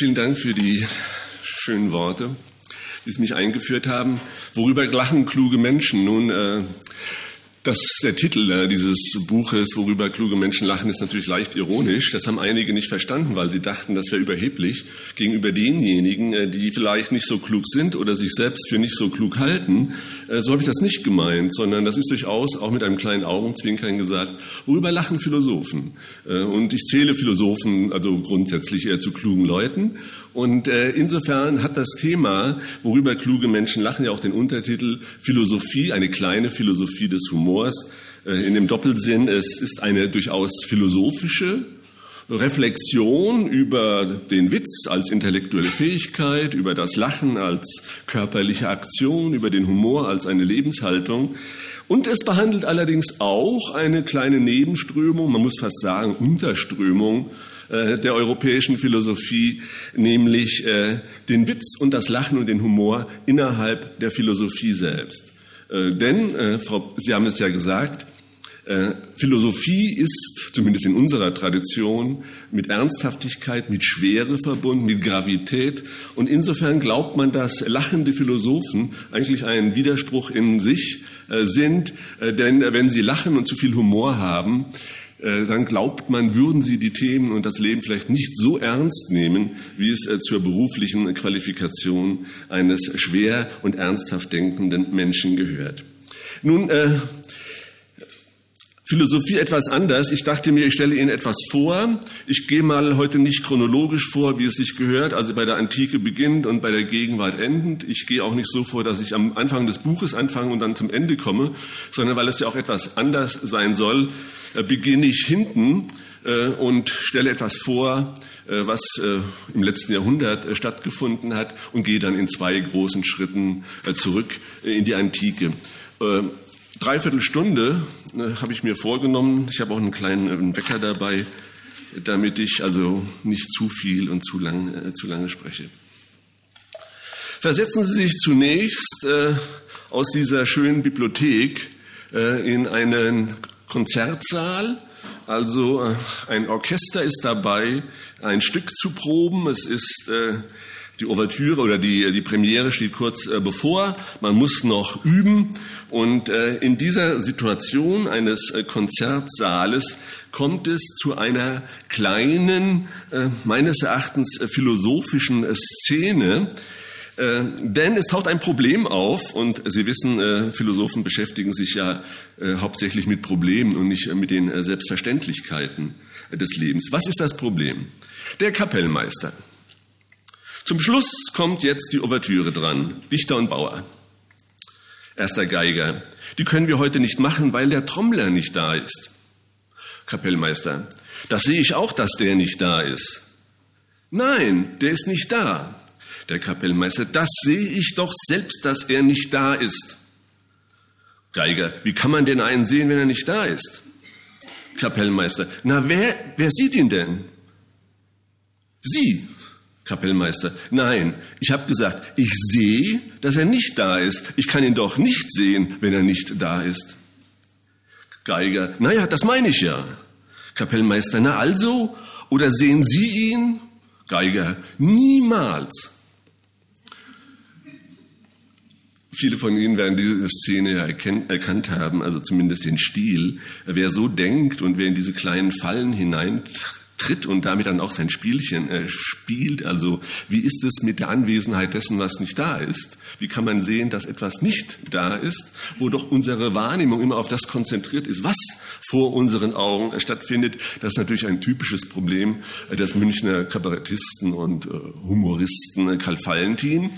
Vielen Dank für die schönen Worte, die Sie mich eingeführt haben. Worüber lachen kluge Menschen? Nun, äh, das, der Titel äh, dieses Buches, worüber kluge Menschen lachen, ist natürlich leicht ironisch. Das haben einige nicht verstanden, weil sie dachten, das wäre überheblich gegenüber denjenigen, äh, die vielleicht nicht so klug sind oder sich selbst für nicht so klug halten. Äh, so habe ich das nicht gemeint, sondern das ist durchaus auch mit einem kleinen Augenzwinkern gesagt, worüber lachen Philosophen. Und ich zähle Philosophen also grundsätzlich eher zu klugen Leuten. Und äh, insofern hat das Thema, worüber kluge Menschen lachen, ja auch den Untertitel Philosophie, eine kleine Philosophie des Humors. Äh, in dem Doppelsinn, es ist eine durchaus philosophische Reflexion über den Witz als intellektuelle Fähigkeit, über das Lachen als körperliche Aktion, über den Humor als eine Lebenshaltung. Und es behandelt allerdings auch eine kleine Nebenströmung, man muss fast sagen Unterströmung äh, der europäischen Philosophie, nämlich äh, den Witz und das Lachen und den Humor innerhalb der Philosophie selbst. Äh, denn, Frau, Sie haben es ja gesagt, Philosophie ist, zumindest in unserer Tradition, mit Ernsthaftigkeit, mit Schwere verbunden, mit Gravität. Und insofern glaubt man, dass lachende Philosophen eigentlich ein Widerspruch in sich sind. Denn wenn sie lachen und zu viel Humor haben, dann glaubt man, würden sie die Themen und das Leben vielleicht nicht so ernst nehmen, wie es äh, zur beruflichen Qualifikation eines schwer und ernsthaft denkenden Menschen gehört. Nun, äh, Philosophie etwas anders. Ich dachte mir, ich stelle Ihnen etwas vor. Ich gehe mal heute nicht chronologisch vor, wie es sich gehört, also bei der Antike beginnt und bei der Gegenwart endend. Ich gehe auch nicht so vor, dass ich am Anfang des Buches anfange und dann zum Ende komme, sondern weil es ja auch etwas anders sein soll, äh, beginne ich hinten äh, und stelle etwas vor, äh, was im letzten Jahrhundert stattgefunden hat und gehe dann in zwei großen Schritten zurück in die Antike. Dreiviertel Stunde habe ich mir vorgenommen. Ich habe auch einen kleinen Wecker dabei, damit ich also nicht zu viel und zu, lang, zu lange spreche. Versetzen Sie sich zunächst aus dieser schönen Bibliothek in einen Konzertsaal. Also äh, ein Orchester ist dabei, ein Stück zu proben. Es ist äh, die Ouvertüre oder die, die Premiere steht kurz äh, bevor. Man muss noch üben. Und in dieser Situation eines Konzertsaales kommt es zu einer kleinen, meines Erachtens philosophischen Szene, äh, denn es taucht ein Problem auf und Sie wissen, äh, Philosophen beschäftigen sich ja äh, hauptsächlich mit Problemen und nicht mit den Selbstverständlichkeiten des Lebens. Was ist das Problem? Der Kapellmeister. Zum Schluss kommt jetzt die Ouvertüre dran, Dichter und Bauer. Erster Geiger. Die können wir heute nicht machen, weil der Trommler nicht da ist. Kapellmeister. Das sehe ich auch, dass der nicht da ist. Nein, der ist nicht da der Kapellmeister, das sehe ich doch selbst, dass er nicht da ist. Geiger, wie kann man denn einen sehen, wenn er nicht da ist? Kapellmeister, na wer, wer sieht ihn denn? Sie, Kapellmeister, nein, ich habe gesagt, ich sehe, dass er nicht da ist. Ich kann ihn doch nicht sehen, wenn er nicht da ist. Geiger, naja, das meine ich ja. Kapellmeister, na also, oder sehen Sie ihn? Geiger, niemals. Viele von Ihnen werden diese Szene ja erkannt haben, also zumindest den Stil. Wer so denkt und wer in diese kleinen Fallen hinein tritt und damit dann auch sein Spielchen äh, spielt. Also wie ist es mit der Anwesenheit dessen, was nicht da ist? Wie kann man sehen, dass etwas nicht da ist, wo doch unsere Wahrnehmung immer auf das konzentriert ist, was vor unseren Augen äh, stattfindet? Das ist natürlich ein typisches Problem äh, des Münchner Kabarettisten und äh, Humoristen äh, Karl Valentin,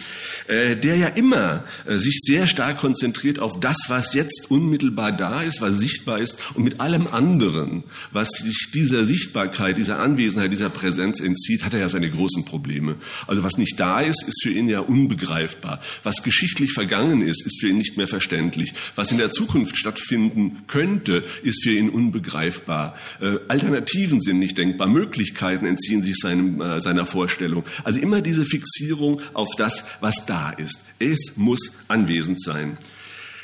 äh, der ja immer sich sehr stark konzentriert auf das, was jetzt unmittelbar da ist, was sichtbar ist und mit allem anderen, was sich dieser Sichtbarkeit, dieser dieser Anwesenheit, dieser Präsenz entzieht, hat er ja seine großen Probleme. Also was nicht da ist, ist für ihn ja unbegreifbar. Was geschichtlich vergangen ist, ist für ihn nicht mehr verständlich. Was in der Zukunft stattfinden könnte, ist für ihn unbegreifbar. Äh, Alternativen sind nicht denkbar. Möglichkeiten entziehen sich seinem, äh, seiner Vorstellung. Also immer diese Fixierung auf das, was da ist. Es muss anwesend sein.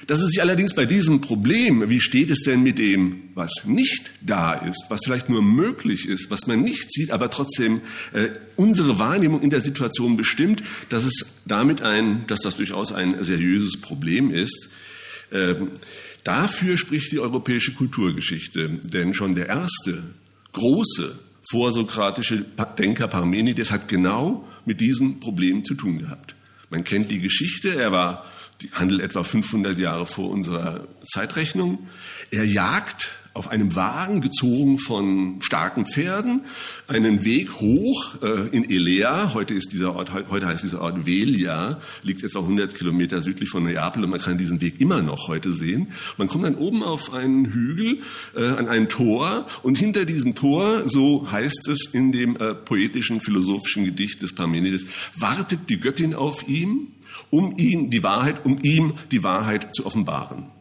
Dass es sich allerdings bei diesem Problem, wie steht es denn mit dem, was nicht da ist, was vielleicht nur möglich ist, was man nicht sieht, aber trotzdem äh, unsere Wahrnehmung in der Situation bestimmt, dass es damit ein, dass das durchaus ein seriöses Problem ist. Ähm, dafür spricht die europäische Kulturgeschichte, denn schon der erste große vorsokratische Denker Parmenides hat genau mit diesem Problem zu tun gehabt. Man kennt die Geschichte, er war die handelt etwa 500 Jahre vor unserer Zeitrechnung. Er jagt auf einem Wagen gezogen von starken Pferden einen Weg hoch äh, in Elea. Heute ist dieser Ort, heute heißt dieser Ort Velia, liegt etwa 100 Kilometer südlich von Neapel und man kann diesen Weg immer noch heute sehen. Man kommt dann oben auf einen Hügel, äh, an ein Tor und hinter diesem Tor, so heißt es in dem äh, poetischen, philosophischen Gedicht des Parmenides, wartet die Göttin auf ihm um ihn die Wahrheit, um ihm die Wahrheit zu offenbaren.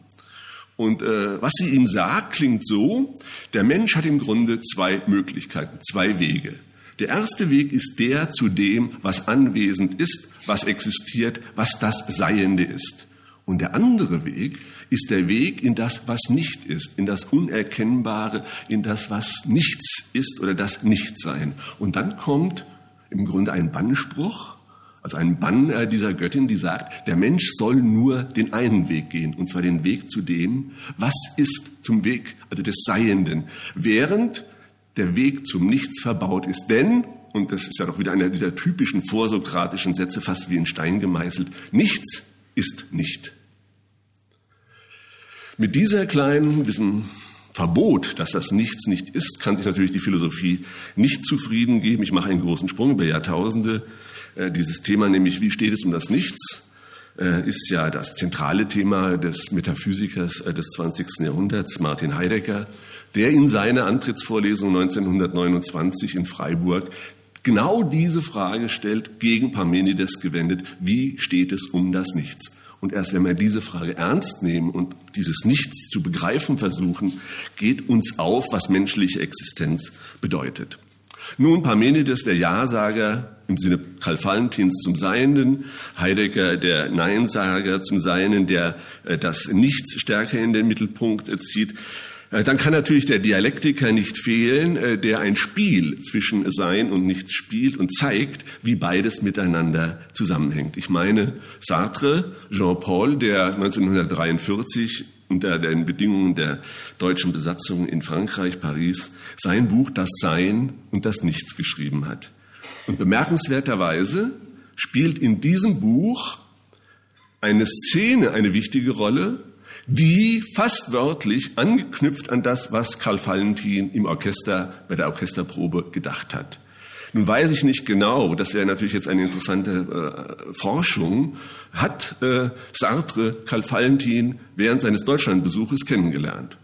Und äh, was sie ihm sagt, klingt so, der Mensch hat im Grunde zwei Möglichkeiten, zwei Wege. Der erste Weg ist der zu dem, was anwesend ist, was existiert, was das Seiende ist. Und der andere Weg ist der Weg in das, was nicht ist, in das Unerkennbare, in das, was nichts ist oder das Nichtsein. Und dann kommt im Grunde ein Bannspruch, also ein Bann äh, dieser Göttin, die sagt, der Mensch soll nur den einen Weg gehen, und zwar den Weg zu dem, was ist zum Weg, also des Seienden, während der Weg zum Nichts verbaut ist. Denn, und das ist ja doch wieder einer dieser typischen vorsokratischen Sätze, fast wie in Stein gemeißelt, nichts ist nicht. Mit dieser kleinen, diesem Verbot, dass das Nichts nicht ist, kann sich natürlich die Philosophie nicht zufrieden geben. Ich mache einen großen Sprung über Jahrtausende. Äh, dieses Thema, nämlich wie steht es um das Nichts, äh, ist ja das zentrale Thema des Metaphysikers äh, des 20. Jahrhunderts, Martin Heidegger, der in seiner Antrittsvorlesung 1929 in Freiburg genau diese Frage stellt, gegen Parmenides gewendet, wie steht es um das Nichts? Und erst wenn wir diese Frage ernst nehmen und dieses Nichts zu begreifen versuchen, geht uns auf, was menschliche Existenz bedeutet. Nun, Parmenides, der Ja-Sager im Sinne Karl Valentins zum Seienden, Heidegger, der Neinsager zum Seinen, der äh, das Nichts stärker in den Mittelpunkt zieht. Äh, dann kann natürlich der Dialektiker nicht fehlen, äh, der ein Spiel zwischen Sein und Nichts spielt und zeigt, wie beides miteinander zusammenhängt. Ich meine Sartre, Jean-Paul, der 1943 unter den Bedingungen der deutschen Besatzung in Frankreich, Paris, sein Buch Das Sein und das Nichts geschrieben hat. Und bemerkenswerterweise spielt in diesem Buch eine Szene eine wichtige Rolle, die fast wörtlich angeknüpft an das, was Karl Valentin im Orchester bei der Orchesterprobe gedacht hat. Nun weiß ich nicht genau, das wäre natürlich jetzt eine interessante äh, Forschung, hat äh, Sartre Karl Valentin während seines Deutschlandbesuches kennengelernt.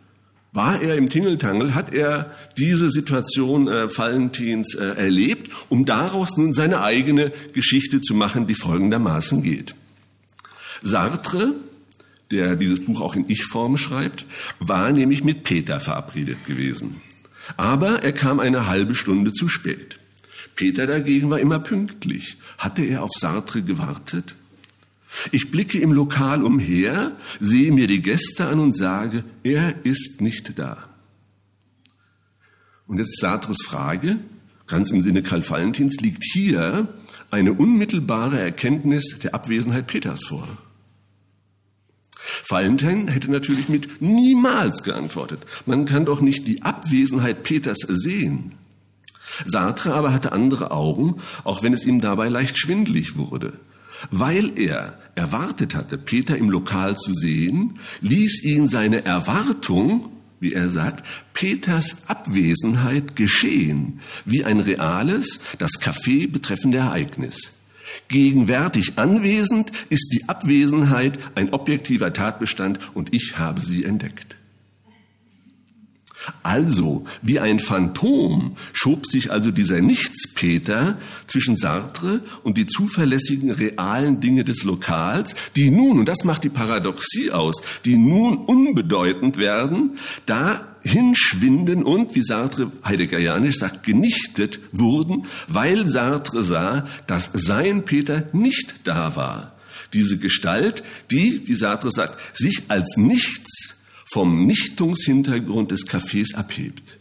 War er im Tingeltangel, hat er diese Situation äh, Valentins äh, erlebt, um daraus nun seine eigene Geschichte zu machen, die folgendermaßen geht. Sartre, der dieses Buch auch in Ich-Form schreibt, war nämlich mit Peter verabredet gewesen. Aber er kam eine halbe Stunde zu spät. Peter dagegen war immer pünktlich. Hatte er auf Sartre gewartet? Ich blicke im Lokal umher, sehe mir die Gäste an und sage, er ist nicht da. Und jetzt Sartres Frage, ganz im Sinne Karl Valentins, liegt hier eine unmittelbare Erkenntnis der Abwesenheit Peters vor. Valentin hätte natürlich mit niemals geantwortet. Man kann doch nicht die Abwesenheit Peters sehen. Sartre aber hatte andere Augen, auch wenn es ihm dabei leicht schwindlig wurde. Weil er erwartet hatte, Peter im Lokal zu sehen, ließ ihn seine Erwartung, wie er sagt, Peters Abwesenheit geschehen, wie ein reales, das Café betreffende Ereignis. Gegenwärtig anwesend ist die Abwesenheit ein objektiver Tatbestand und ich habe sie entdeckt. Also, wie ein Phantom schob sich also dieser Nichtspeter zwischen Sartre und die zuverlässigen realen Dinge des Lokals, die nun, und das macht die Paradoxie aus, die nun unbedeutend werden, da hinschwinden und, wie Sartre heideggerianisch sagt, genichtet wurden, weil Sartre sah, dass sein Peter nicht da war. diese Gestalt, die, wie Sartre sagt, sich als nichts vom Nichtungshintergrund des Cafés abhebt.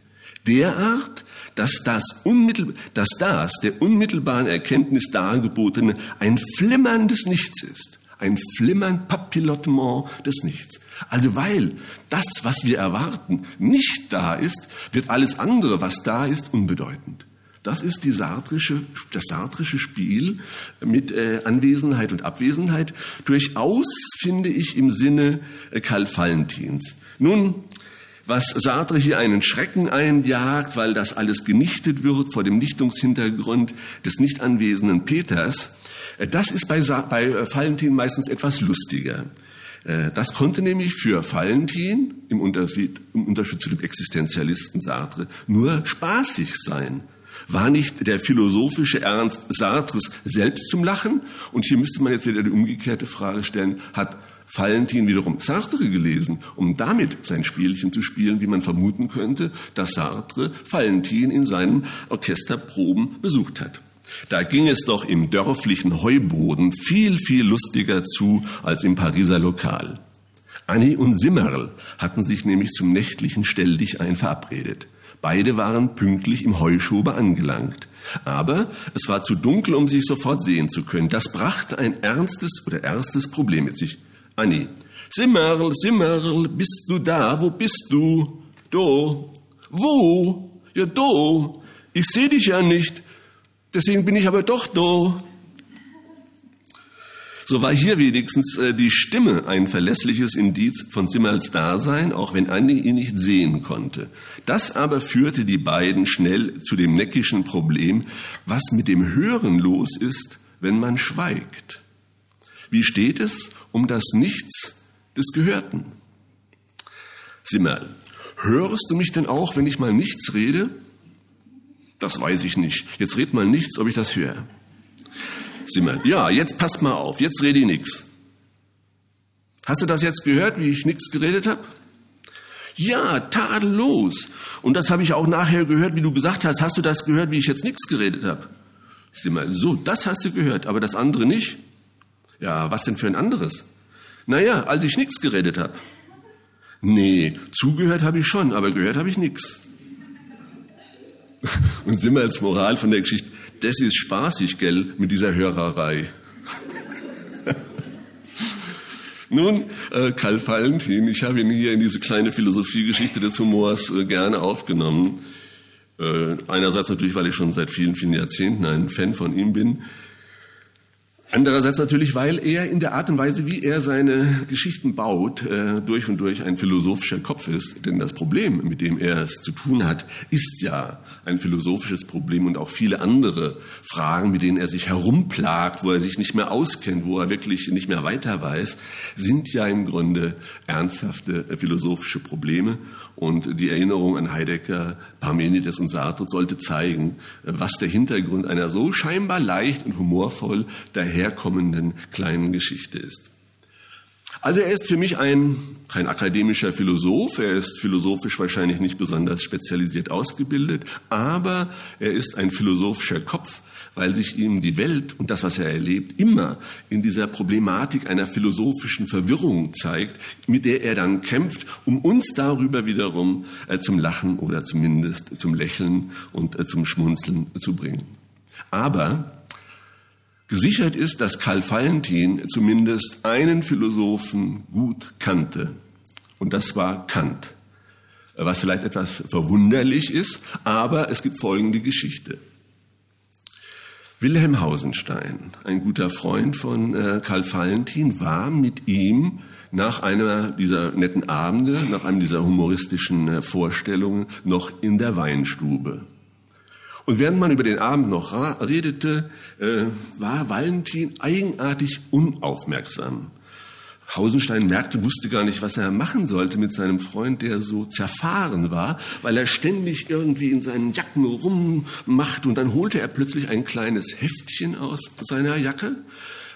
Derart, dass das, unmittel, dass das der unmittelbaren Erkenntnis dargebotene ein flimmerndes Nichts ist. Ein Flimmern, Papillottement des Nichts. Also weil das, was wir erwarten, nicht da ist, wird alles andere, was da ist, unbedeutend. Das ist die sartrische, das sartrische Spiel mit äh, Anwesenheit und Abwesenheit. Durchaus finde ich im Sinne äh, Karl Valentins. Nun, was Sartre hier einen Schrecken einjagt, weil das alles genichtet wird vor dem Nichtungshintergrund des nicht anwesenden Peters, äh, das ist bei, bei äh, Valentin meistens etwas lustiger. Äh, das konnte nämlich für Valentin, im Unterschied, im Unterschied zu dem Existenzialisten Sartre, nur spaßig sein. War nicht der philosophische Ernst Sartres selbst zum Lachen? Und hier müsste man jetzt wieder die umgekehrte Frage stellen, hat Valentin wiederum Sartre gelesen, um damit sein Spielchen zu spielen, wie man vermuten könnte, dass Sartre Valentin in seinen Orchesterproben besucht hat. Da ging es doch im dörflichen Heuboden viel, viel lustiger zu als im Pariser Lokal. Annie und Simmerl hatten sich nämlich zum nächtlichen Stelldichein verabredet. Beide waren pünktlich im Heuschober angelangt. Aber es war zu dunkel, um sich sofort sehen zu können. Das brachte ein ernstes oder erstes Problem mit sich. Annie. Simmerl, Simmerl, bist du da? Wo bist du? Do. Wo? Ja, do. Ich seh dich ja nicht. Deswegen bin ich aber doch do. So war hier wenigstens äh, die Stimme ein verlässliches Indiz von Simmels Dasein, auch wenn Andi ihn nicht sehen konnte. Das aber führte die beiden schnell zu dem neckischen Problem, was mit dem Hören los ist, wenn man schweigt. Wie steht es um das Nichts des Gehörten? Simmel, hörst du mich denn auch, wenn ich mal nichts rede? Das weiß ich nicht. Jetzt red mal nichts, ob ich das höre. Simmel, ja, jetzt passt mal auf, jetzt rede ich nichts. Hast du das jetzt gehört, wie ich nichts geredet habe? Ja, tadellos. Und das habe ich auch nachher gehört, wie du gesagt hast. Hast du das gehört, wie ich jetzt nichts geredet habe? Simmel, so, das hast du gehört, aber das andere nicht. Ja, was denn für ein anderes? Naja, als ich nichts geredet habe. Nee, zugehört habe ich schon, aber gehört habe ich nichts. Und sind wir als Moral von der Geschichte, das ist spaßig, gell, mit dieser Hörerei. Nun, äh, Karl Valentin, ich habe ihn hier in diese kleine Philosophiegeschichte des Humors äh, gerne aufgenommen. Äh, einerseits natürlich, weil ich schon seit vielen, vielen Jahrzehnten ein Fan von ihm bin. Andererseits natürlich, weil er in der Art und Weise, wie er seine Geschichten baut, äh, durch und durch ein philosophischer Kopf ist. Denn das Problem, mit dem er es zu tun hat, ist ja ein philosophisches Problem und auch viele andere Fragen, mit denen er sich herumplagt, wo er sich nicht mehr auskennt, wo er wirklich nicht mehr weiter weiß, sind ja im Grunde ernsthafte philosophische Probleme. Und die Erinnerung an Heidegger, Parmenides und Sartre sollte zeigen, was der Hintergrund einer so scheinbar leicht und humorvoll daherkommenden kleinen Geschichte ist. Also er ist für mich ein, kein akademischer Philosoph, er ist philosophisch wahrscheinlich nicht besonders spezialisiert ausgebildet, aber er ist ein philosophischer Kopf, weil sich ihm die Welt und das, was er erlebt, immer in dieser Problematik einer philosophischen Verwirrung zeigt, mit der er dann kämpft, um uns darüber wiederum äh, zum Lachen oder zumindest zum Lächeln und äh, zum Schmunzeln zu bringen. Aber Gesichert ist, dass Karl Valentin zumindest einen Philosophen gut kannte. Und das war Kant. Was vielleicht etwas verwunderlich ist, aber es gibt folgende Geschichte. Wilhelm Hausenstein, ein guter Freund von äh, Karl Valentin, war mit ihm nach einer dieser netten Abende, nach einem dieser humoristischen äh, Vorstellungen noch in der Weinstube. Und während man über den Abend noch redete, äh, war Valentin eigenartig unaufmerksam. Hausenstein merkte, wusste gar nicht, was er machen sollte mit seinem Freund, der so zerfahren war, weil er ständig irgendwie in seinen Jacken rummachte und dann holte er plötzlich ein kleines Heftchen aus seiner Jacke.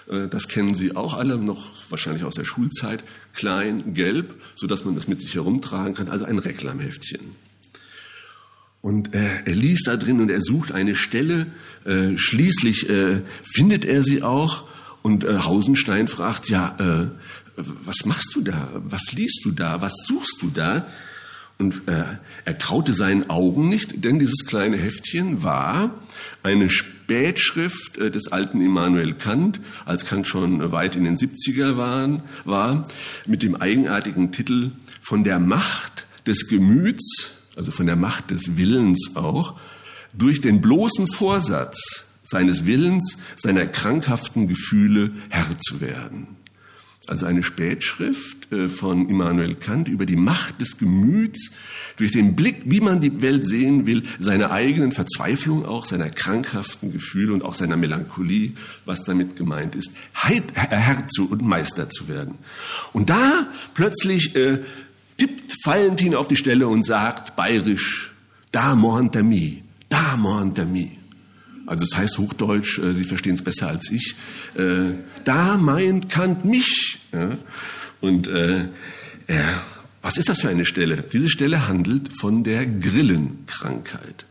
Äh, das kennen Sie auch alle noch wahrscheinlich aus der Schulzeit. Klein, gelb, so dass man das mit sich herumtragen kann. Also ein Reklamheftchen. Und äh, er liest da drin und er sucht eine Stelle. Äh, schließlich äh, findet er sie auch. Und äh, Hausenstein fragt, ja, äh, was machst du da? Was liest du da? Was suchst du da? Und äh, er traute seinen Augen nicht, denn dieses kleine Heftchen war eine Spätschrift äh, des alten Immanuel Kant, als Kant schon weit in den 70er waren, war, mit dem eigenartigen Titel Von der Macht des Gemüts, also von der Macht des Willens auch, durch den bloßen Vorsatz seines Willens, seiner krankhaften Gefühle Herr zu werden also eine Spätschrift äh, von Immanuel Kant über die Macht des Gemüts, durch den Blick, wie man die Welt sehen will, seiner eigenen Verzweiflung auch, seiner krankhaften Gefühle und auch seiner Melancholie, was damit gemeint ist, Herr zu und Meister zu werden. Und da plötzlich äh, tippt Valentin auf die Stelle und sagt bayerisch, da mon ami, da mon ami. Also es heißt Hochdeutsch, äh, Sie verstehen es besser als ich. Äh, da meint Kant mich. Ja? Und äh, was ist das für eine Stelle? Diese Stelle handelt von der Grillenkrankheit.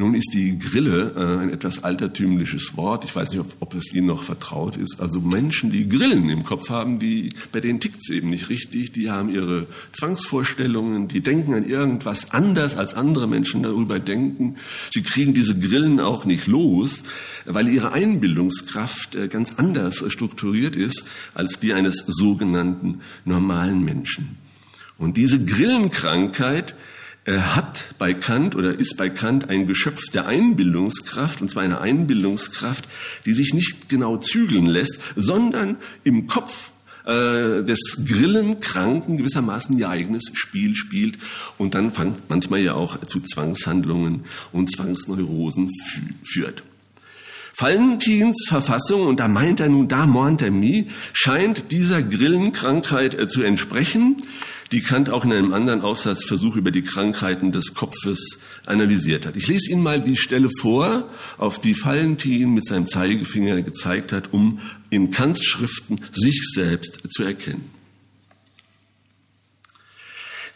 Nun ist die Grille äh, ein etwas altertümliches Wort. Ich weiß nicht, ob, ob, es Ihnen noch vertraut ist. Also Menschen, die Grillen im Kopf haben, die, bei denen tickt es eben nicht richtig. Die haben ihre Zwangsvorstellungen, die denken an irgendwas anders, als andere Menschen darüber denken. Sie kriegen diese Grillen auch nicht los, weil ihre Einbildungskraft äh, ganz anders strukturiert ist als die eines sogenannten normalen Menschen. Und diese Grillenkrankheit hat bei Kant oder ist bei Kant ein Geschöpf der Einbildungskraft, und zwar eine Einbildungskraft, die sich nicht genau zügeln lässt, sondern im Kopf äh, des Grillenkranken gewissermaßen ihr eigenes Spiel spielt und dann manchmal ja auch zu Zwangshandlungen und Zwangsneurosen führt. Valentins Verfassung, und da meint er nun da Montemi, scheint dieser Grillenkrankheit äh, zu entsprechen die Kant auch in einem anderen Aufsatzversuch über die Krankheiten des Kopfes analysiert hat. Ich lese Ihnen mal die Stelle vor, auf die Valentin mit seinem Zeigefinger gezeigt hat, um in Kants Schriften sich selbst zu erkennen.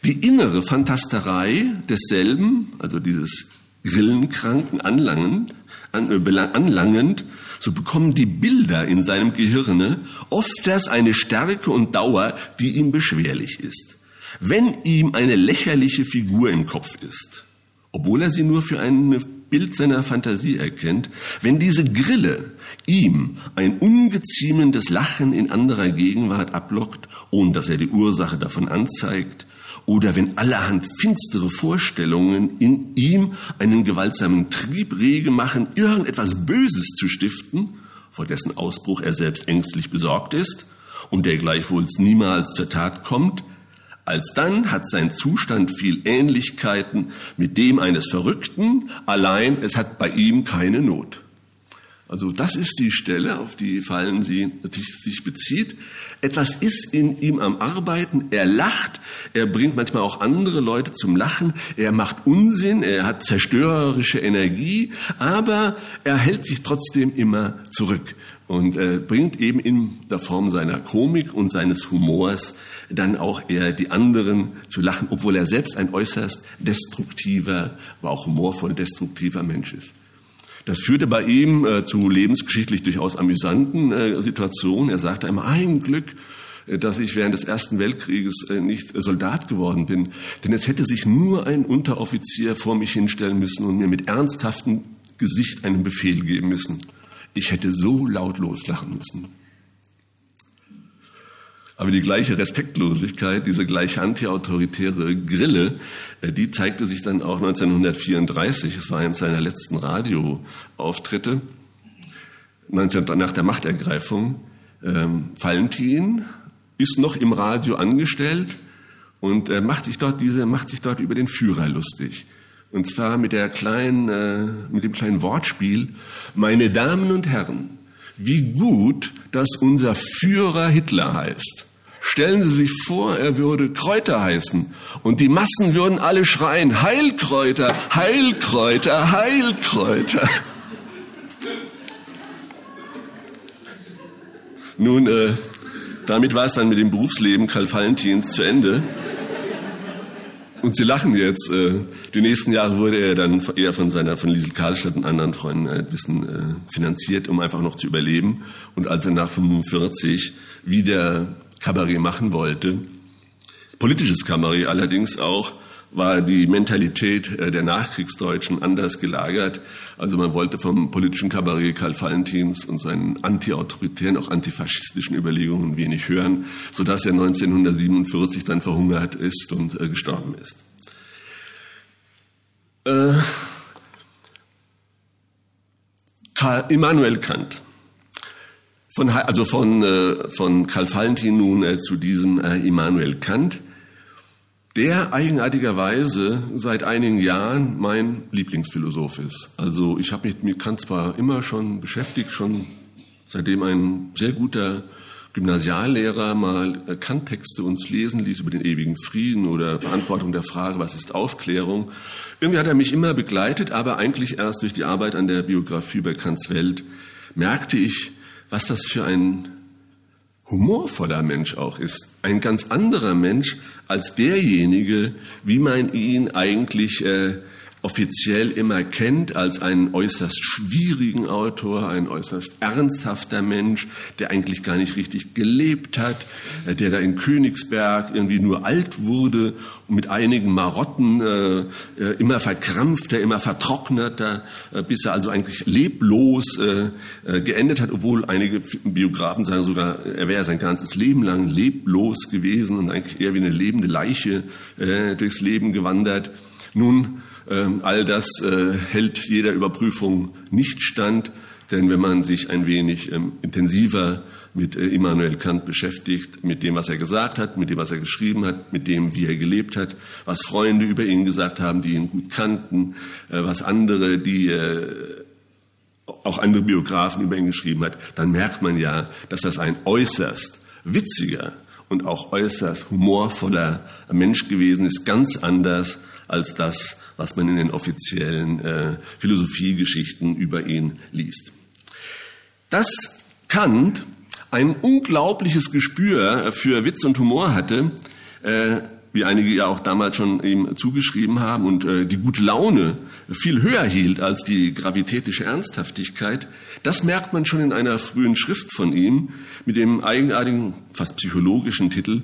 Die innere Fantasterei desselben, also dieses Grillenkranken anlangend, äh, anlangend, so bekommen die Bilder in seinem Gehirne oft erst eine Stärke und Dauer, die ihm beschwerlich ist. Wenn ihm eine lächerliche Figur im Kopf ist, obwohl er sie nur für ein Bild seiner Fantasie erkennt, wenn diese Grille ihm ein ungeziemendes Lachen in anderer Gegenwart ablockt, ohne dass er die Ursache davon anzeigt, oder wenn allerhand finstere Vorstellungen in ihm einen gewaltsamen Trieb rege machen, irgendetwas Böses zu stiften, vor dessen Ausbruch er selbst ängstlich besorgt ist und der gleichwohl niemals zur Tat kommt, Alsdann hat sein Zustand viel Ähnlichkeiten mit dem eines Verrückten, allein es hat bei ihm keine Not. Also das ist die Stelle, auf die Fallen sie sich bezieht. Etwas ist in ihm am Arbeiten. Er lacht. Er bringt manchmal auch andere Leute zum Lachen. Er macht Unsinn. Er hat zerstörerische Energie. Aber er hält sich trotzdem immer zurück und äh, bringt eben in der Form seiner Komik und seines Humors dann auch eher die anderen zu lachen, obwohl er selbst ein äußerst destruktiver, aber auch humorvoll destruktiver Mensch ist. Das führte bei ihm äh, zu lebensgeschichtlich durchaus amüsanten äh, Situationen. Er sagte einmal, ein Glück, äh, dass ich während des Ersten Weltkrieges äh, nicht Soldat geworden bin. Denn es hätte sich nur ein Unteroffizier vor mich hinstellen müssen und mir mit ernsthaftem Gesicht einen Befehl geben müssen. Ich hätte so laut loslachen müssen. Aber die gleiche Respektlosigkeit, diese gleiche antiautoritäre Grille, äh, die zeigte sich dann auch 1934. Es war eines seiner letzten Radioauftritte. 19, nach der Machtergreifung. Ähm, Valentin ist noch im Radio angestellt und äh, macht sich dort diese, macht sich dort über den Führer lustig. Und zwar mit der kleinen, äh, mit dem kleinen Wortspiel, meine Damen und Herren, wie gut, dass unser Führer Hitler heißt. Stellen Sie sich vor, er würde Kräuter heißen und die Massen würden alle schreien, Heilkräuter, Heilkräuter, Heilkräuter. Nun, äh, damit war es dann mit dem Berufsleben Karl Valentins zu Ende. Und Sie lachen jetzt. Äh, die nächsten Jahre wurde er dann eher von seiner, von Liesel Karlstadt und anderen Freunden ein bisschen äh, finanziert, um einfach noch zu überleben. Und als er nach 45 wieder Kabarett machen wollte, politisches Kabarett allerdings auch, war die Mentalität äh, der Nachkriegsdeutschen anders gelagert. Also man wollte vom politischen Kabarett Karl Valentins und seinen antiautoritären, auch antifaschistischen Überlegungen wenig hören, sodass er 1947 dann verhungert ist und äh, gestorben ist. Äh, Karl, Immanuel Kant. Von, also von, äh, von Karl Valentin nun äh, zu diesem Immanuel Kant der eigenartigerweise seit einigen Jahren mein Lieblingsphilosoph ist. Also ich habe mich mit Kant zwar immer schon beschäftigt, schon seitdem ein sehr guter Gymnasiallehrer mal Kant-Texte uns lesen ließ über den ewigen Frieden oder Beantwortung der Frage, was ist Aufklärung. Irgendwie hat er mich immer begleitet, aber eigentlich erst durch die Arbeit an der Biografie über Kants Welt merkte ich, was das für ein humorvoller Mensch auch ist. Ein ganz anderer Mensch als derjenige, wie man ihn eigentlich äh, offiziell immer kennt als einen äußerst schwierigen Autor, ein äußerst ernsthafter Mensch, der eigentlich gar nicht richtig gelebt hat, äh, der da in Königsberg irgendwie nur alt wurde mit einigen Marotten äh, äh immer verkrampfter, immer vertrockneter, äh, bis er also eigentlich leblos äh, äh, geendet hat, obwohl einige Biografen sagen sogar, er wäre sein ganzes Leben lang leblos gewesen und eigentlich eher wie eine lebende Leiche durchs Leben gewandert. Nun ähm, all das hält jeder Überprüfung nicht stand, denn wenn man sich ein wenig ähm, intensiver mit äh, Immanuel Kant beschäftigt, mit dem, was er gesagt hat, mit dem, was er geschrieben hat, mit dem, wie er gelebt hat, was Freunde über ihn gesagt haben, die ihn gut kannten, äh, was andere, die auch andere Biografen über ihn geschrieben hat, dann merkt man ja, dass das ein äußerst witziger und auch äußerst humorvoller Mensch gewesen ist, ganz anders als das, was man in den offiziellen äh, Philosophiegeschichten über ihn liest. Dass Kant ein unglaubliches Gespür für Witz und Humor hatte, äh, wie einige ja auch damals schon ihm zugeschrieben haben, und äh, die gute Laune viel höher hielt als die gravitätische Ernsthaftigkeit, das merkt man schon in einer frühen Schrift von ihm mit dem eigenartigen, fast psychologischen Titel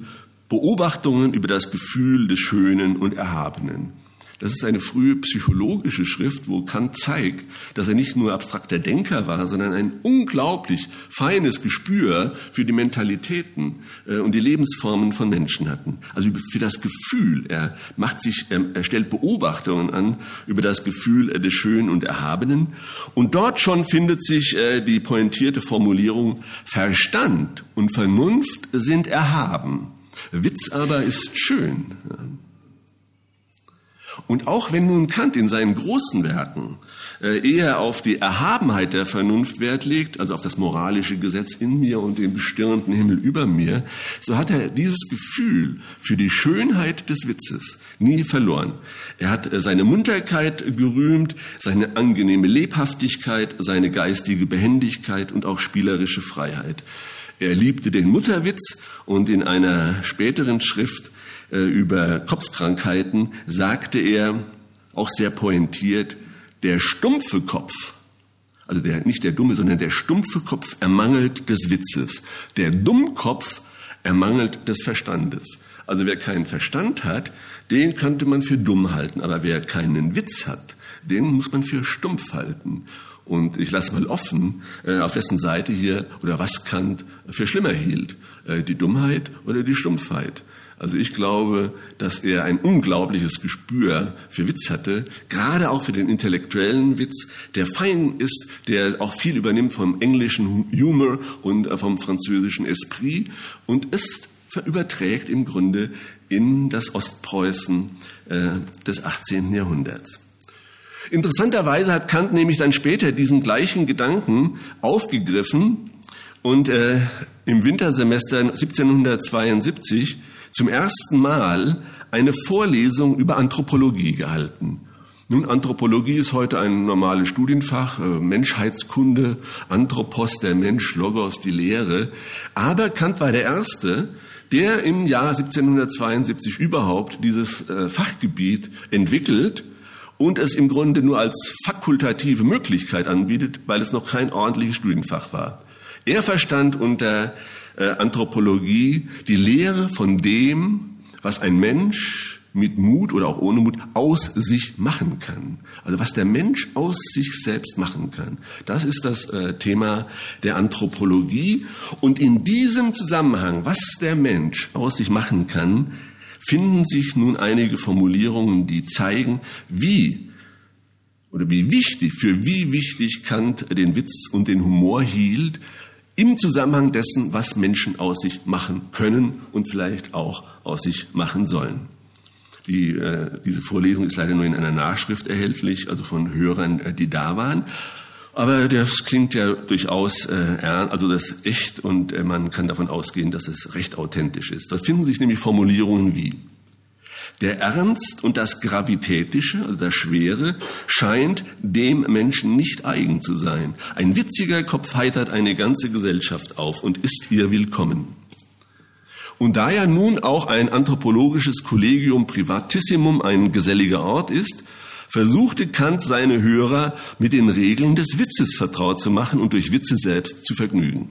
Beobachtungen über das Gefühl des Schönen und Erhabenen. Das ist eine frühe psychologische Schrift, wo Kant zeigt, dass er nicht nur abstrakter Denker war, sondern ein unglaublich feines Gespür für die Mentalitäten äh, und die Lebensformen von Menschen hatten. Also für das Gefühl. Er macht sich, er stellt Beobachtungen an über das Gefühl des Schönen und Erhabenen. Und dort schon findet sich äh, die pointierte Formulierung, Verstand und Vernunft sind erhaben. Witz aber ist schön. Und auch wenn nun Kant in seinen großen Werken äh, eher auf die Erhabenheit der Vernunft Wert legt, also auf das moralische Gesetz in mir und den bestirnten Himmel über mir, so hat er dieses Gefühl für die Schönheit des Witzes nie verloren. Er hat äh, seine Munterkeit gerühmt, seine angenehme Lebhaftigkeit, seine geistige Behendigkeit und auch spielerische Freiheit. Er liebte den Mutterwitz und in einer späteren Schrift über Kopfkrankheiten sagte er, auch sehr pointiert, der stumpfe Kopf, also der, nicht der dumme, sondern der stumpfe Kopf ermangelt des Witzes. Der Dummkopf ermangelt des Verstandes. Also wer keinen Verstand hat, den könnte man für dumm halten. Aber wer keinen Witz hat, den muss man für stumpf halten. Und ich lasse mal offen, äh, auf wessen Seite hier oder was Kant für schlimmer hielt. Äh, die Dummheit oder die Stumpfheit. Also ich glaube, dass er ein unglaubliches Gespür für Witz hatte, gerade auch für den intellektuellen Witz, der fein ist, der auch viel übernimmt vom englischen Humor und äh, vom französischen Esprit und es überträgt im Grunde in das Ostpreußen äh, des 18. Jahrhunderts. Interessanterweise hat Kant nämlich dann später diesen gleichen Gedanken aufgegriffen und äh, im Wintersemester 1772 zum ersten Mal eine Vorlesung über Anthropologie gehalten. Nun, Anthropologie ist heute ein normales Studienfach, äh, Menschheitskunde, Anthropos, der Mensch, Logos, die Lehre. Aber Kant war der Erste, der im Jahr 1772 überhaupt dieses äh, Fachgebiet entwickelt und es im Grunde nur als fakultative Möglichkeit anbietet, weil es noch kein ordentliches Studienfach war. Er verstand unter äh, Anthropologie die Lehre von dem, was ein Mensch mit Mut oder auch ohne Mut aus sich machen kann. Also was der Mensch aus sich selbst machen kann. Das ist das äh, Thema der Anthropologie. Und in diesem Zusammenhang, was der Mensch aus sich machen kann, finden sich nun einige Formulierungen, die zeigen, wie oder wie wichtig, für wie wichtig Kant den Witz und den Humor hielt, im Zusammenhang dessen, was Menschen aus sich machen können und vielleicht auch aus sich machen sollen. Die, äh, diese Vorlesung ist leider nur in einer Nachschrift erhältlich, also von Hörern, äh, die da waren. Aber das klingt ja durchaus äh, also das ist echt und äh, man kann davon ausgehen, dass es recht authentisch ist. Da finden sich nämlich Formulierungen wie der Ernst und das Gravitätische, also das Schwere, scheint dem Menschen nicht eigen zu sein. Ein witziger Kopf heitert eine ganze Gesellschaft auf und ist ihr willkommen. Und da ja nun auch ein anthropologisches Collegium Privatissimum ein geselliger Ort ist, versuchte Kant seine Hörer mit den Regeln des Witzes vertraut zu machen und durch Witze selbst zu vergnügen.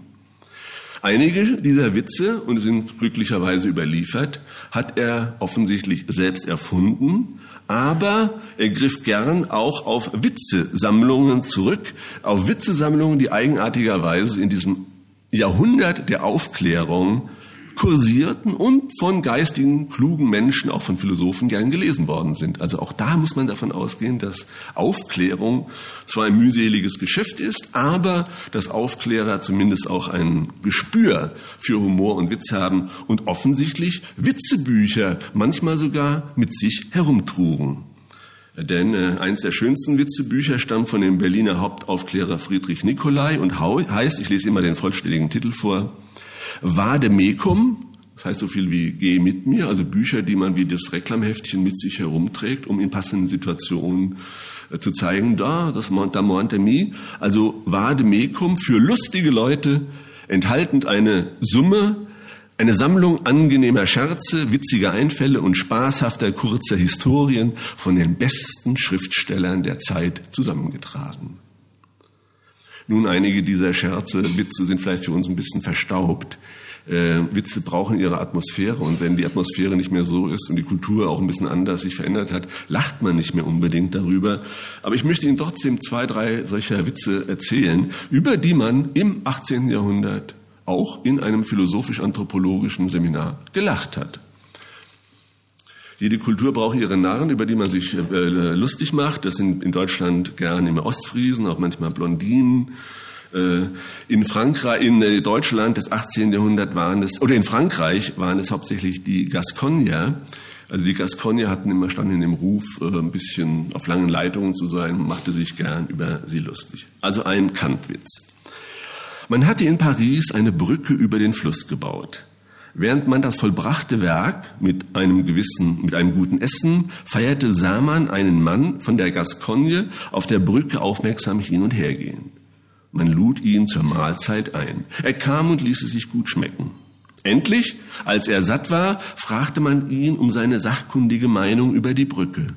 Einige dieser Witze, und sind glücklicherweise überliefert, hat er offensichtlich selbst erfunden, aber er griff gern auch auf Witzesammlungen zurück, auf Witzesammlungen, die eigenartigerweise in diesem Jahrhundert der Aufklärung kursierten und von geistigen, klugen Menschen, auch von Philosophen gern gelesen worden sind. Also auch da muss man davon ausgehen, dass Aufklärung zwar ein mühseliges Geschäft ist, aber dass Aufklärer zumindest auch ein Gespür für Humor und Witz haben und offensichtlich Witzebücher manchmal sogar mit sich herumtrugen. Denn äh, eines der schönsten Witzebücher stammt von dem Berliner Hauptaufklärer Friedrich Nicolai und heißt, ich lese immer den vollständigen Titel vor, Vademecum, das heißt so viel wie Geh mit mir, also Bücher, die man wie das Reklamheftchen mit sich herumträgt, um in passenden Situationen äh, zu zeigen, da, das da Montemi, also Vademecum für lustige Leute, enthaltend eine Summe, eine Sammlung angenehmer Scherze, witziger Einfälle und spaßhafter kurzer Historien von den besten Schriftstellern der Zeit zusammengetragen. Nun, einige dieser Scherze, Witze sind vielleicht für uns ein bisschen verstaubt. Äh, Witze brauchen ihre Atmosphäre und wenn die Atmosphäre nicht mehr so ist und die Kultur auch ein bisschen anders sich verändert hat, lacht man nicht mehr unbedingt darüber. Aber ich möchte Ihnen trotzdem zwei, drei solcher Witze erzählen, über die man im 18. Jahrhundert auch in einem philosophisch-anthropologischen Seminar gelacht hat. Jede Kultur braucht ihre Narren, über die man sich äh, lustig macht. Das sind in Deutschland gerne immer Ostfriesen, auch manchmal Blondinen. Äh, in Frankreich, in äh, Deutschland des 18. Jahrhunderts waren es, oder in Frankreich waren es hauptsächlich die Gasconier. Also die Gasconier hatten immer standen in dem Ruf, ein bisschen auf langen Leitungen zu sein, machte sich gern über sie lustig. Also ein Kantwitz. Man hatte in Paris eine Brücke über den Fluss gebaut. Während man das vollbrachte Werk mit einem gewissen, mit einem guten Essen feierte, sah man einen Mann von der Gascogne auf der Brücke aufmerksam hin und her gehen. Man lud ihn zur Mahlzeit ein. Er kam und ließ es sich gut schmecken. Endlich, als er satt war, fragte man ihn um seine sachkundige Meinung über die Brücke.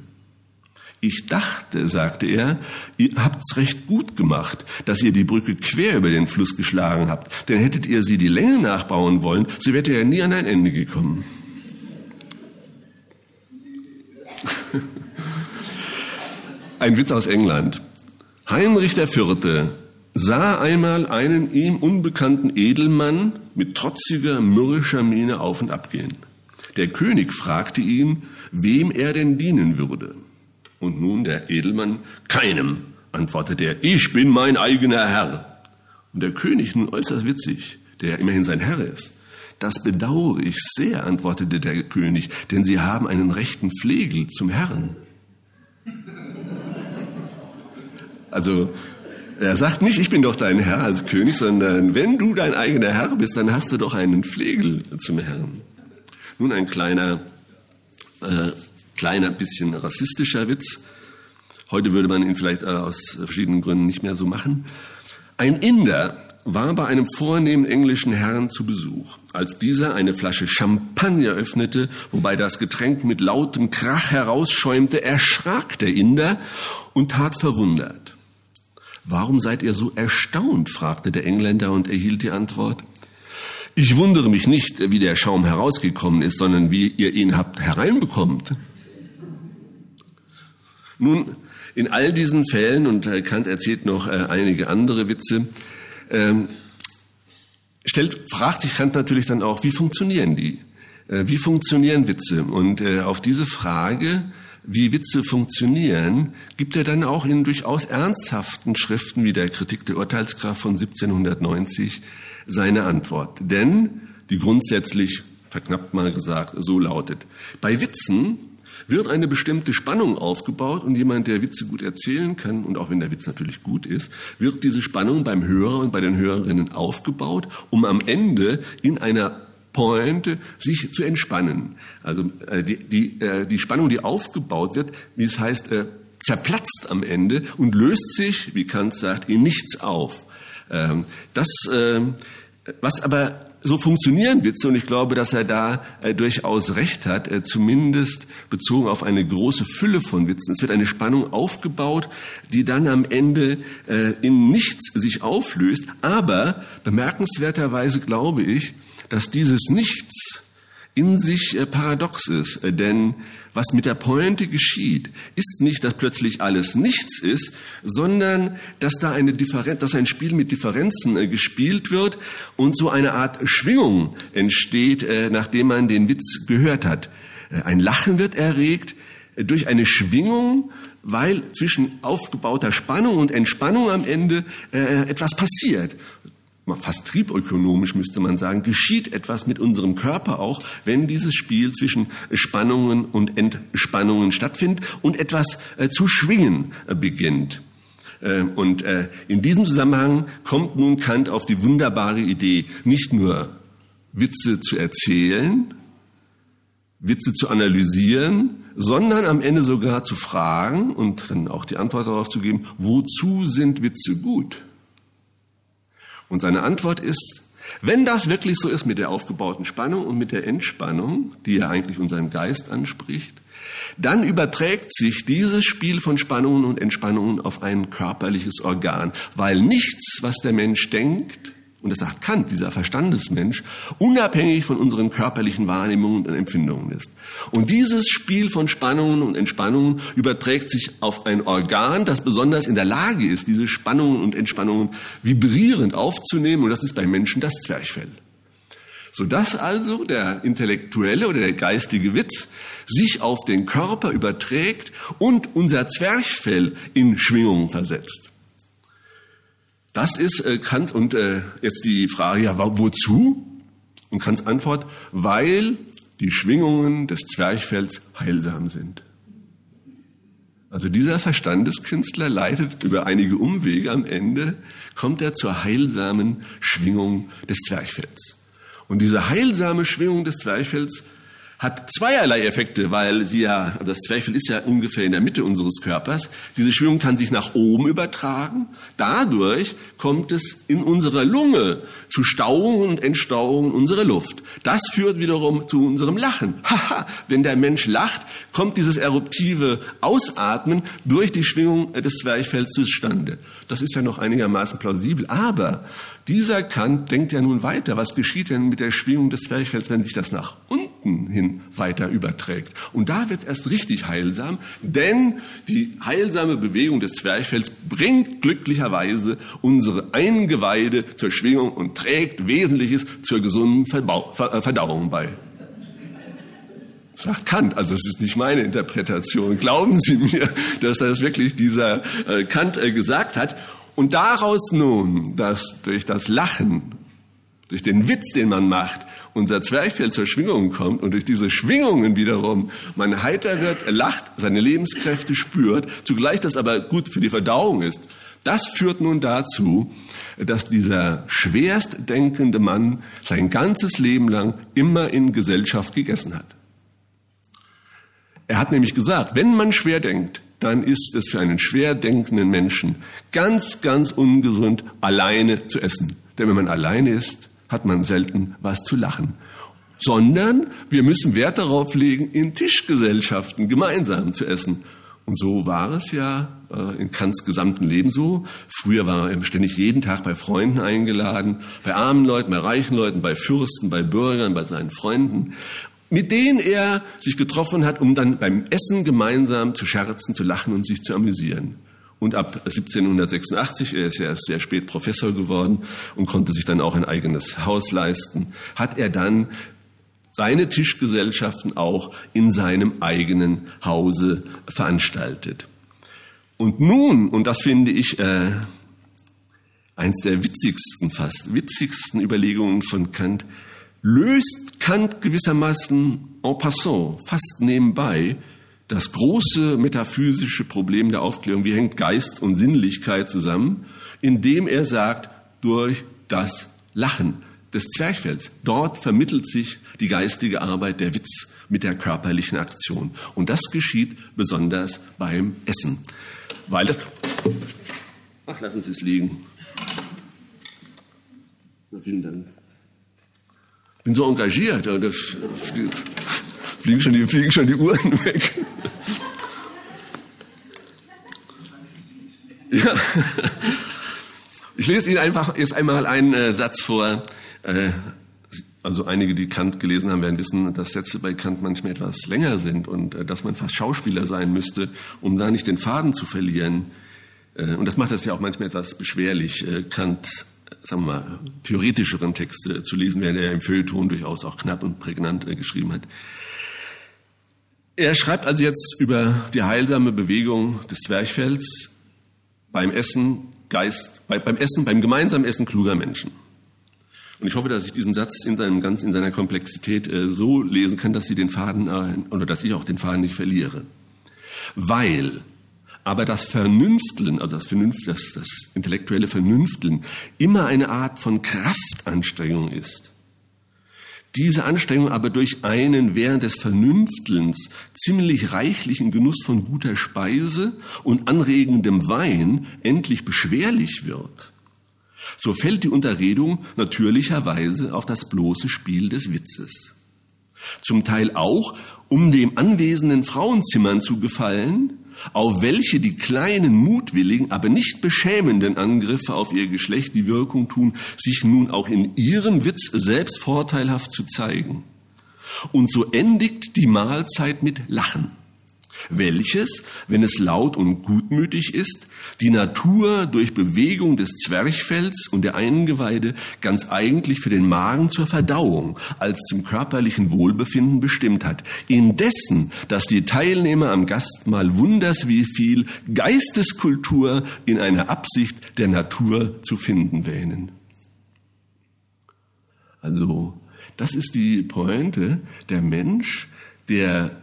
Ich dachte, sagte er, ihr habt's recht gut gemacht, dass ihr die Brücke quer über den Fluss geschlagen habt, denn hättet ihr sie die Länge nachbauen wollen, so wärt ihr ja nie an ein Ende gekommen. ein Witz aus England. Heinrich IV. sah einmal einen ihm unbekannten Edelmann mit trotziger, mürrischer Miene auf und ab gehen. Der König fragte ihn, wem er denn dienen würde. Und nun der Edelmann, keinem, antwortete er, ich bin mein eigener Herr. Und der König nun äußerst witzig, der immerhin sein Herr ist. Das bedauere ich sehr, antwortete der König, denn Sie haben einen rechten Flegel zum Herrn. Also, er sagt nicht, ich bin doch dein Herr als König, sondern wenn du dein eigener Herr bist, dann hast du doch einen Flegel zum Herrn. Nun ein kleiner äh, kleiner, bisschen rassistischer Witz. Heute würde man ihn vielleicht äh, aus verschiedenen Gründen nicht mehr so machen. Ein Inder war bei einem vornehmen englischen Herrn zu Besuch. Als dieser eine Flasche Champagner öffnete, wobei das Getränk mit lautem Krach herausschäumte, erschrak der Inder und tat verwundert. Warum seid ihr so erstaunt? fragte der Engländer und erhielt die Antwort. Ich wundere mich nicht, wie der Schaum herausgekommen ist, sondern wie ihr ihn habt hereinbekommt. Nun, in all diesen Fällen, und Kant erzählt noch äh, einige andere Witze, ähm, stellt, fragt sich Kant natürlich dann auch, wie funktionieren die? Äh, wie funktionieren Witze? Und äh, auf diese Frage, wie Witze funktionieren, gibt er dann auch in durchaus ernsthaften Schriften wie der Kritik der Urteilskraft von 1790 seine Antwort. Denn die grundsätzlich, verknappt mal gesagt, so lautet, bei Witzen wird eine bestimmte Spannung aufgebaut und jemand, der Witze gut erzählen kann, und auch wenn der Witz natürlich gut ist, wird diese Spannung beim Hörer und bei den Hörerinnen aufgebaut, um am Ende in einer Pointe sich zu entspannen. Also äh, die, die, äh, die Spannung, die aufgebaut wird, wie es heißt, äh, zerplatzt am Ende und löst sich, wie Kant sagt, in nichts auf. Ähm, das, äh, was aber so funktionieren Witze und ich glaube, dass er da äh, durchaus recht hat, äh, zumindest bezogen auf eine große Fülle von Witzen. Es wird eine Spannung aufgebaut, die dann am Ende äh, in nichts sich auflöst, aber bemerkenswerterweise glaube ich, dass dieses Nichts in sich äh, paradox ist, äh, denn was mit der Pointe geschieht, ist nicht, dass plötzlich alles nichts ist, sondern dass da eine Differenz, dass ein Spiel mit Differenzen äh, gespielt wird und so eine Art Schwingung entsteht, äh, nachdem man den Witz gehört hat. Äh, ein Lachen wird erregt äh, durch eine Schwingung, weil zwischen aufgebauter Spannung und Entspannung am Ende äh, etwas passiert fast triebökonomisch müsste man sagen, geschieht etwas mit unserem Körper auch, wenn dieses Spiel zwischen Spannungen und Entspannungen stattfindet und etwas äh, zu schwingen äh, beginnt. Äh, und in diesem Zusammenhang kommt nun Kant auf die wunderbare Idee, nicht nur Witze zu erzählen, Witze zu analysieren, sondern am Ende sogar zu fragen und dann auch die Antwort darauf zu geben, wozu sind Witze gut? Und seine Antwort ist, wenn das wirklich so ist mit der aufgebauten Spannung und mit der Entspannung, die ja eigentlich unseren Geist anspricht, dann überträgt sich dieses Spiel von Spannungen und Entspannungen auf ein körperliches Organ, weil nichts, was der Mensch denkt, und das sagt Kant, dieser Verstandesmensch, unabhängig von unseren körperlichen Wahrnehmungen und Empfindungen ist. Und dieses Spiel von Spannungen und Entspannungen überträgt sich auf ein Organ, das besonders in der Lage ist, diese Spannungen und Entspannungen vibrierend aufzunehmen, und das ist beim Menschen das Zwerchfell. Sodass also der intellektuelle oder der geistige Witz sich auf den Körper überträgt und unser Zwerchfell in Schwingungen versetzt. Das ist äh, Kant und äh, jetzt die Frage, ja, wozu? Und Kants Antwort, weil die Schwingungen des Zwerchfells heilsam sind. Also dieser Verstandeskünstler leitet über einige Umwege am Ende, kommt er zur heilsamen Schwingung des Zwerchfells. Und diese heilsame Schwingung des Zwerchfells hat zweierlei Effekte, weil sie ja, das Zwerchfell ist ja ungefähr in der Mitte unseres Körpers. Diese Schwingung kann sich nach oben übertragen. Dadurch kommt es in unserer Lunge zu Stauungen und Entstauungen unserer Luft. Das führt wiederum zu unserem Lachen. Haha, wenn der Mensch lacht, kommt dieses eruptive Ausatmen durch die Schwingung des Zwerchfells zustande. Das ist ja noch einigermaßen plausibel. Aber dieser Kant denkt ja nun weiter. Was geschieht denn mit der Schwingung des Zwerchfells, wenn sich das nach unten unten hin weiter überträgt. Und da wird es erst richtig heilsam, denn die heilsame Bewegung des Zwerchfells bringt glücklicherweise unsere Eingeweide zur Schwingung und trägt Wesentliches zur gesunden äh, Verdauung bei. Sagt Kant, also es ist nicht meine Interpretation. Glauben Sie mir, dass das wirklich dieser äh, Kant äh, gesagt hat. Und daraus nun, dass durch das Lachen, durch den Witz, den man macht, unser Zwerchfell zur Schwingung kommt und durch diese Schwingungen wiederum man heiter wird, lacht, seine Lebenskräfte spürt, zugleich das aber gut für die Verdauung ist, das führt nun dazu, dass dieser schwerst denkende Mann sein ganzes Leben lang immer in Gesellschaft gegessen hat. Er hat nämlich gesagt, wenn man schwer denkt, dann ist es für einen schwer denkenden Menschen ganz, ganz ungesund, alleine zu essen. Denn wenn man alleine ist, hat man selten was zu lachen. Sondern wir müssen Wert darauf legen, in Tischgesellschaften gemeinsam zu essen. Und so war es ja äh, in Kants gesamten Leben so. Früher war er ständig jeden Tag bei Freunden eingeladen, bei armen Leuten, bei reichen Leuten, bei Fürsten, bei Bürgern, bei seinen Freunden, mit denen er sich getroffen hat, um dann beim Essen gemeinsam zu scherzen, zu lachen und sich zu amüsieren. Und ab 1786, er ist ja erst sehr spät Professor geworden und konnte sich dann auch ein eigenes Haus leisten, hat er dann seine Tischgesellschaften auch in seinem eigenen Hause veranstaltet. Und nun, und das finde ich äh, eins der witzigsten, fast witzigsten Überlegungen von Kant, löst Kant gewissermaßen en passant, fast nebenbei, das große metaphysische Problem der Aufklärung, wie hängt Geist und Sinnlichkeit zusammen, indem er sagt, durch das Lachen des Zwerchfells. Dort vermittelt sich die geistige Arbeit, der Witz mit der körperlichen Aktion. Und das geschieht besonders beim Essen. Weil das. Ach, lassen Sie es liegen. Na, vielen Dank. Ich bin so engagiert, da fliegen schon die, fliegen schon die Uhren weg. Ja. Ich lese Ihnen einfach jetzt einmal einen äh, Satz vor, äh, also einige, die Kant gelesen haben, werden wissen, dass Sätze bei Kant manchmal etwas länger sind und äh, dass man fast Schauspieler sein müsste, um da nicht den Faden zu verlieren. Äh, und das macht es ja auch manchmal etwas beschwerlich, Kant, sagen wir mal, theoretischeren Texte zu lesen, während er im Feuilleton durchaus auch knapp und prägnant geschrieben hat. Er schreibt also jetzt über die heilsame Bewegung des Zwerchfells beim Essen, Geist, beim Essen, beim gemeinsamen Essen kluger Menschen. Und ich hoffe, dass ich diesen Satz in, seinem ganz, in seiner Komplexität äh, so lesen kann, dass Sie den Faden äh, oder dass ich auch den Faden nicht verliere. Weil aber das Vernünfteln, also das, Vernünft, das, das intellektuelle Vernünfteln, immer eine Art von Kraftanstrengung ist. Diese Anstrengung aber durch einen während des Vernünftelns ziemlich reichlichen Genuss von guter Speise und anregendem Wein endlich beschwerlich wird, so fällt die Unterredung natürlicherweise auf das bloße Spiel des Witzes. Zum Teil auch, um dem anwesenden Frauenzimmern zu gefallen, auf welche die kleinen, mutwilligen, aber nicht beschämenden Angriffe auf ihr Geschlecht die Wirkung tun, sich nun auch in ihrem Witz selbst vorteilhaft zu zeigen. Und so endigt die Mahlzeit mit Lachen welches, wenn es laut und gutmütig ist, die Natur durch Bewegung des Zwerchfells und der Eingeweide ganz eigentlich für den Magen zur Verdauung als zum körperlichen Wohlbefinden bestimmt hat, indessen, dass die Teilnehmer am Gastmahl wunders wie viel Geisteskultur in einer Absicht der Natur zu finden wähnen. Also, das ist die Pointe. Der Mensch, der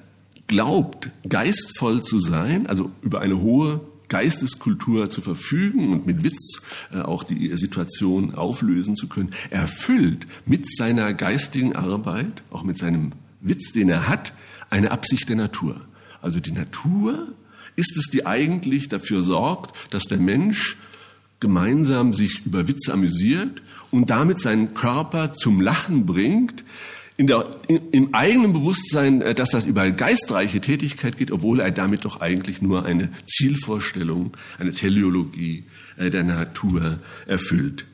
glaubt, geistvoll zu sein, also über eine hohe Geisteskultur zu verfügen und mit Witz äh, auch die Situation auflösen zu können, erfüllt mit seiner geistigen Arbeit, auch mit seinem Witz, den er hat, eine Absicht der Natur. Also die Natur ist es, die eigentlich dafür sorgt, dass der Mensch gemeinsam sich über Witze amüsiert und damit seinen Körper zum Lachen bringt, in der, in, im eigenen Bewusstsein, äh, dass das über geistreiche Tätigkeit geht, obwohl er damit doch eigentlich nur eine Zielvorstellung, eine Teleologie äh, der Natur erfüllt.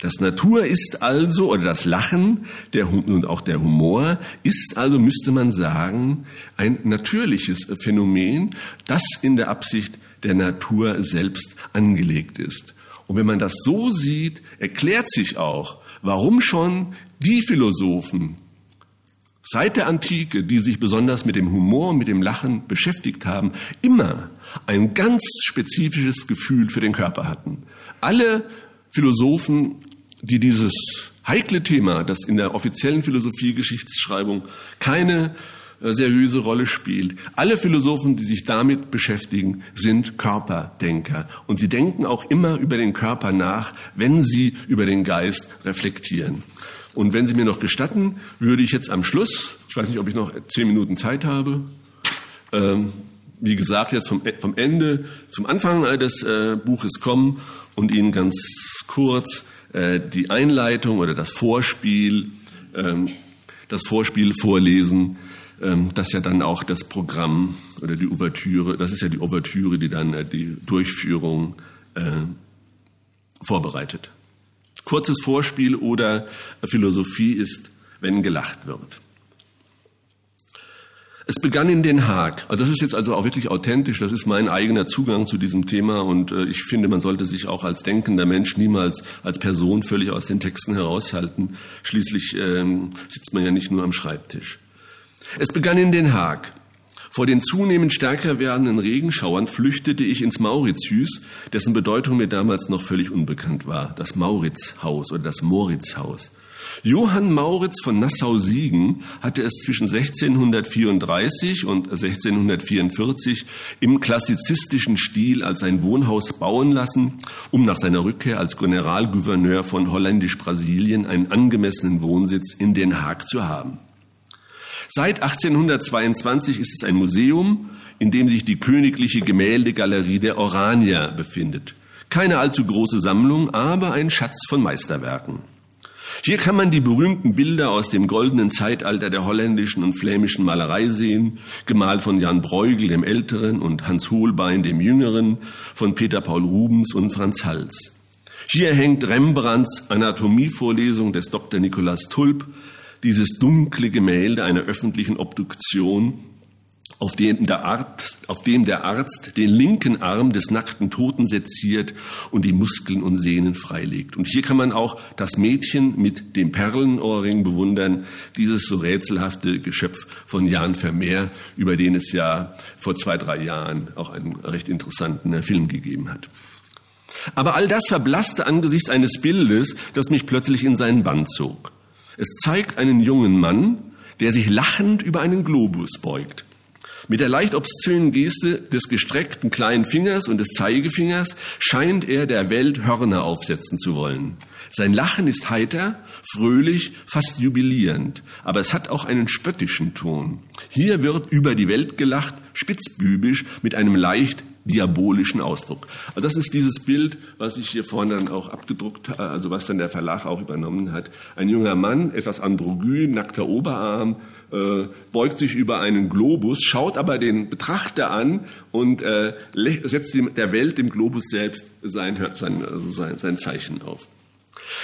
Das Natur ist also, oder das Lachen der, und auch der Humor ist also, müsste man sagen, ein natürliches Phänomen, das in der Absicht der Natur selbst angelegt ist. Und wenn man das so sieht, erklärt sich auch, warum schon die Philosophen, seit der Antike, die sich besonders mit dem Humor mit dem Lachen beschäftigt haben, immer ein ganz spezifisches Gefühl für den Körper hatten. Alle Philosophen, die dieses heikle Thema, das in der offiziellen Philosophiegeschichtsschreibung keine äh, seriöse Rolle spielt. Alle Philosophen, die sich damit beschäftigen, sind Körperdenker. Und sie denken auch immer über den Körper nach, wenn sie über den Geist reflektieren. Und wenn Sie mir noch gestatten, würde ich jetzt am Schluss, ich weiß nicht, ob ich noch zehn Minuten Zeit habe, ähm, wie gesagt, jetzt vom, vom Ende zum Anfang des äh, Buches kommen und Ihnen ganz kurz äh, die Einleitung oder das Vorspiel, ähm, das Vorspiel vorlesen, ähm, das ja dann auch das Programm oder die Ouvertüre, das ist ja die Ouvertüre, die dann äh, die Durchführung äh, vorbereitet. Kurzes Vorspiel oder Philosophie ist, wenn gelacht wird. Es begann in Den Haag. Also das ist jetzt also auch wirklich authentisch. Das ist mein eigener Zugang zu diesem Thema. Und äh, ich finde, man sollte sich auch als denkender Mensch niemals als Person völlig aus den Texten heraushalten. Schließlich ähm, sitzt man ja nicht nur am Schreibtisch. Es begann in Den Haag. Vor den zunehmend stärker werdenden Regenschauern flüchtete ich ins Mauritius, dessen Bedeutung mir damals noch völlig unbekannt war. Das Mauritzhaus oder das Moritzhaus. Johann Mauritz von Nassau-Siegen hatte es zwischen 1634 und 1644 im klassizistischen Stil als ein Wohnhaus bauen lassen, um nach seiner Rückkehr als Generalgouverneur von Holländisch-Brasilien einen angemessenen Wohnsitz in Den Haag zu haben. Seit 1822 ist es ein Museum, in dem sich die königliche Gemäldegalerie der Orania befindet. Keine allzu große Sammlung, aber ein Schatz von Meisterwerken. Hier kann man die berühmten Bilder aus dem goldenen Zeitalter der holländischen und flämischen Malerei sehen, gemalt von Jan Bruegel dem Älteren und Hans Holbein dem Jüngeren, von Peter Paul Rubens und Franz Hals. Hier hängt Rembrandts Anatomievorlesung des Dr. Nikolaus Tulp, dieses dunkle Gemälde einer öffentlichen Obduktion auf dem, der Arzt, auf dem der Arzt den linken Arm des nackten Toten seziert und die Muskeln und Sehnen freilegt. Und hier kann man auch das Mädchen mit dem Perlenohrring bewundern, dieses so rätselhafte Geschöpf von Jan Vermeer, über den es ja vor zwei, drei Jahren auch einen recht interessanten Film gegeben hat. Aber all das verblasste angesichts eines Bildes, das mich plötzlich in seinen Bann zog. Es zeigt einen jungen Mann, der sich lachend über einen Globus beugt. Mit der leicht obszönen Geste des gestreckten kleinen Fingers und des Zeigefingers scheint er der Welt Hörner aufsetzen zu wollen. Sein Lachen ist heiter, fröhlich, fast jubilierend, aber es hat auch einen spöttischen Ton. Hier wird über die Welt gelacht, spitzbübisch, mit einem leicht diabolischen Ausdruck. Also das ist dieses Bild, was ich hier vorne dann auch abgedruckt habe, also was dann der Verlag auch übernommen hat. Ein junger Mann, etwas androgyn, nackter Oberarm, äh, beugt sich über einen Globus, schaut aber den Betrachter an und äh, setzt dem, der Welt, dem Globus selbst, sein, sein, also sein, sein Zeichen auf.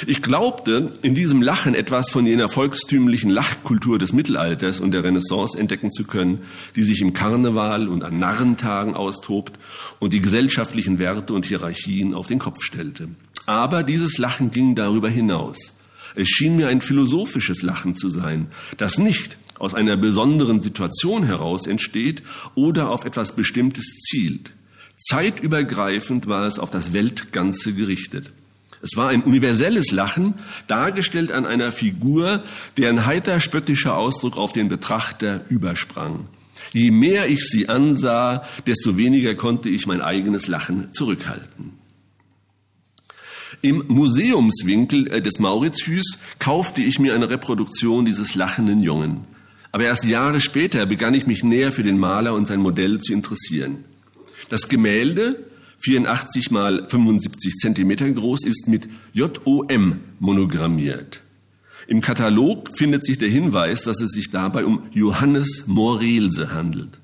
Ich glaubte, in diesem Lachen etwas von jener volkstümlichen Lachkultur des Mittelalters und der Renaissance entdecken zu können, die sich im Karneval und an Narrentagen austobt und die gesellschaftlichen Werte und Hierarchien auf den Kopf stellte. Aber dieses Lachen ging darüber hinaus. Es schien mir ein philosophisches Lachen zu sein, das nicht aus einer besonderen Situation heraus entsteht oder auf etwas Bestimmtes zielt. Zeitübergreifend war es auf das Weltganze gerichtet. Es war ein universelles Lachen, dargestellt an einer Figur, deren heiter spöttischer Ausdruck auf den Betrachter übersprang. Je mehr ich sie ansah, desto weniger konnte ich mein eigenes Lachen zurückhalten. Im Museumswinkel äh, des Mauritius kaufte ich mir eine Reproduktion dieses lachenden Jungen. Aber erst Jahre später begann ich mich näher für den Maler und sein Modell zu interessieren. Das Gemälde, 84 mal 75 Zentimeter groß, ist mit JOM monogrammiert. Im Katalog findet sich der Hinweis, dass es sich dabei um Johannes Morelse handelt.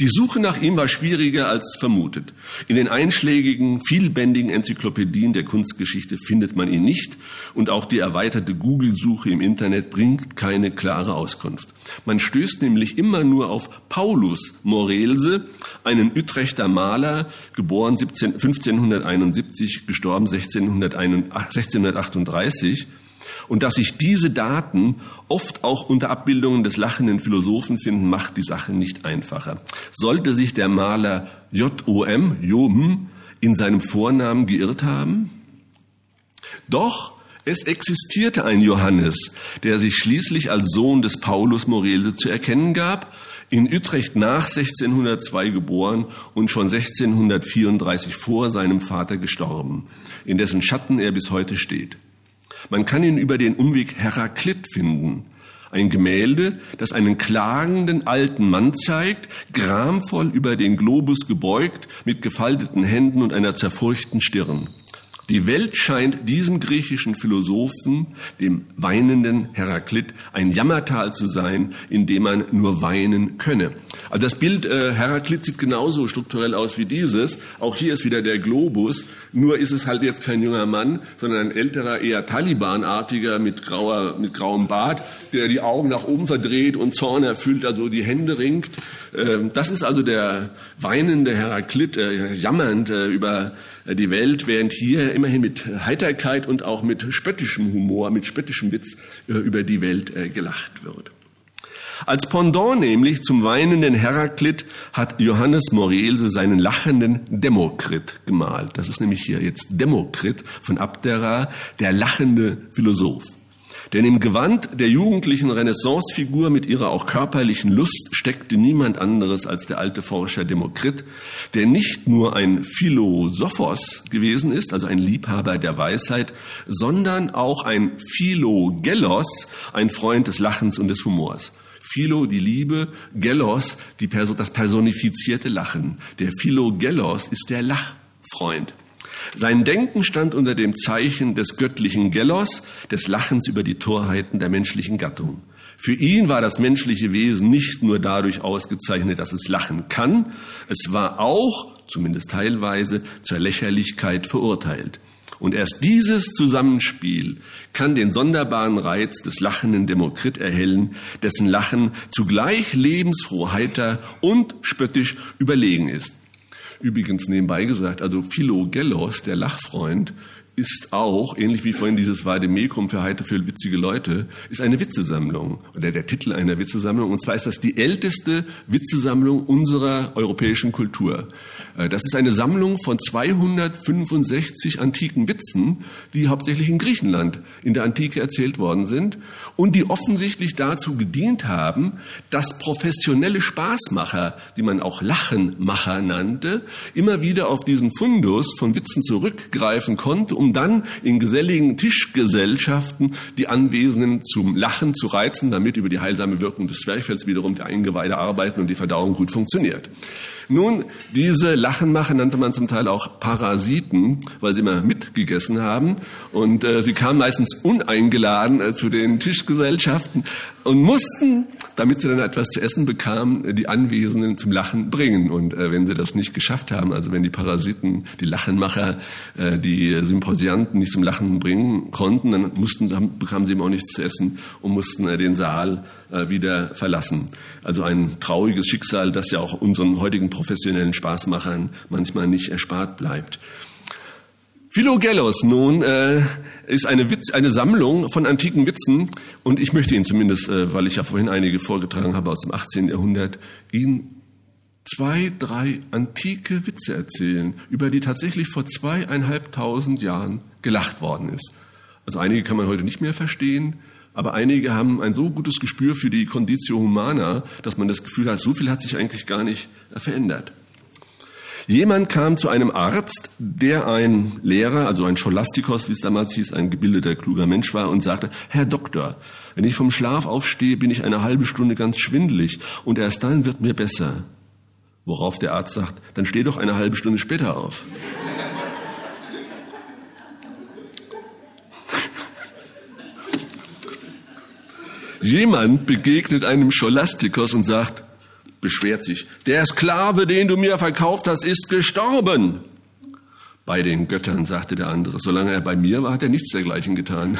Die Suche nach ihm war schwieriger als vermutet. In den einschlägigen, vielbändigen Enzyklopädien der Kunstgeschichte findet man ihn nicht und auch die erweiterte Google-Suche im Internet bringt keine klare Auskunft. Man stößt nämlich immer nur auf Paulus Morelse, einen Utrechter Maler, geboren 1571, gestorben 1638, und dass sich diese Daten oft auch unter Abbildungen des lachenden Philosophen finden, macht die Sache nicht einfacher. Sollte sich der Maler J.O.M. Jom in seinem Vornamen geirrt haben? Doch es existierte ein Johannes, der sich schließlich als Sohn des Paulus Morele zu erkennen gab, in Utrecht nach 1602 geboren und schon 1634 vor seinem Vater gestorben, in dessen Schatten er bis heute steht. Man kann ihn über den Umweg Heraklit finden, Ein Gemälde, das einen klagenden alten Mann zeigt, gramvoll über den Globus gebeugt, mit gefalteten Händen und einer zerfurchten Stirn. Die Welt scheint diesem griechischen Philosophen, dem weinenden Heraklit, ein Jammertal zu sein, in dem man nur weinen könne. Also das Bild äh, Heraklit sieht genauso strukturell aus wie dieses. Auch hier ist wieder der Globus. Nur ist es halt jetzt kein junger Mann, sondern ein älterer, eher Talibanartiger mit grauer, mit grauem Bart, der die Augen nach oben verdreht und Zorn erfüllt, also die Hände ringt. Ähm, das ist also der weinende Heraklit, äh, jammernd äh, über die Welt, während hier immerhin mit Heiterkeit und auch mit spöttischem Humor, mit spöttischem Witz äh, über die Welt äh, gelacht wird. Als Pendant nämlich zum weinenden Heraklit hat Johannes Morelse seinen lachenden Demokrit gemalt. Das ist nämlich hier jetzt Demokrit von Abdera, der lachende Philosoph. Denn im Gewand der jugendlichen Renaissancefigur mit ihrer auch körperlichen Lust steckte niemand anderes als der alte Forscher Demokrit, der nicht nur ein Philosophos gewesen ist, also ein Liebhaber der Weisheit, sondern auch ein Philogelos, ein Freund des Lachens und des Humors. Philo, die Liebe, Gelos, die Perso das personifizierte Lachen. Der Philogelos ist der Lachfreund. Sein Denken stand unter dem Zeichen des göttlichen Gelos, des Lachens über die Torheiten der menschlichen Gattung. Für ihn war das menschliche Wesen nicht nur dadurch ausgezeichnet, dass es lachen kann, es war auch, zumindest teilweise, zur Lächerlichkeit verurteilt. Und erst dieses Zusammenspiel kann den sonderbaren Reiz des lachenden Demokrit erhellen, dessen Lachen zugleich lebensfroh, heiter und spöttisch überlegen ist. Übrigens nebenbei gesagt, also Philogelos, der Lachfreund, ist auch, ähnlich wie vorhin dieses Vademecum für heiter, für witzige Leute, ist eine Witzesammlung oder der Titel einer Witzesammlung. Und zwar ist das die älteste Witzesammlung unserer europäischen Kultur. Äh, das ist eine Sammlung von 265 antiken Witzen, die hauptsächlich in Griechenland in der Antike erzählt worden sind und die offensichtlich dazu gedient haben, dass professionelle Spaßmacher, die man auch Lachenmacher nannte, immer wieder auf diesen Fundus von Witzen zurückgreifen konnte, um dann in geselligen Tischgesellschaften die Anwesenden zum Lachen zu reizen, damit über die heilsame Wirkung des Zwerchfells wiederum die Eingeweide arbeiten und die Verdauung gut funktioniert. Nun, diese Lachenmacher nannte man zum Teil auch Parasiten, weil sie immer mitgegessen haben. Und äh, sie kamen meistens uneingeladen äh, zu den Tischgesellschaften und mussten, damit sie dann etwas zu essen bekamen, die Anwesenden zum Lachen bringen. Und äh, wenn sie das nicht geschafft haben, also wenn die Parasiten, die Lachenmacher, äh, die Symposianten nicht zum Lachen bringen konnten, dann mussten, dann bekamen sie eben auch nichts zu essen und mussten äh, den Saal äh, wieder verlassen. Also ein trauriges Schicksal, das ja auch unseren heutigen professionellen Spaßmachern manchmal nicht erspart bleibt. Philogelos nun äh, ist eine, Witz, eine Sammlung von antiken Witzen und ich möchte Ihnen zumindest, äh, weil ich ja vorhin einige vorgetragen habe aus dem 18. Jahrhundert, Ihnen zwei, drei antike Witze erzählen, über die tatsächlich vor zweieinhalbtausend Jahren gelacht worden ist. Also einige kann man heute nicht mehr verstehen, aber einige haben ein so gutes Gespür für die Conditio Humana, dass man das Gefühl hat, so viel hat sich eigentlich gar nicht verändert. Jemand kam zu einem Arzt, der ein Lehrer, also ein Scholastikos, wie es damals hieß, ein gebildeter, kluger Mensch war und sagte, Herr Doktor, wenn ich vom Schlaf aufstehe, bin ich eine halbe Stunde ganz schwindelig und erst dann wird mir besser. Worauf der Arzt sagt, dann steh doch eine halbe Stunde später auf. Jemand begegnet einem Scholastikos und sagt, beschwert sich, der Sklave, den du mir verkauft hast, ist gestorben. Bei den Göttern, sagte der andere, solange er bei mir war, hat er nichts dergleichen getan.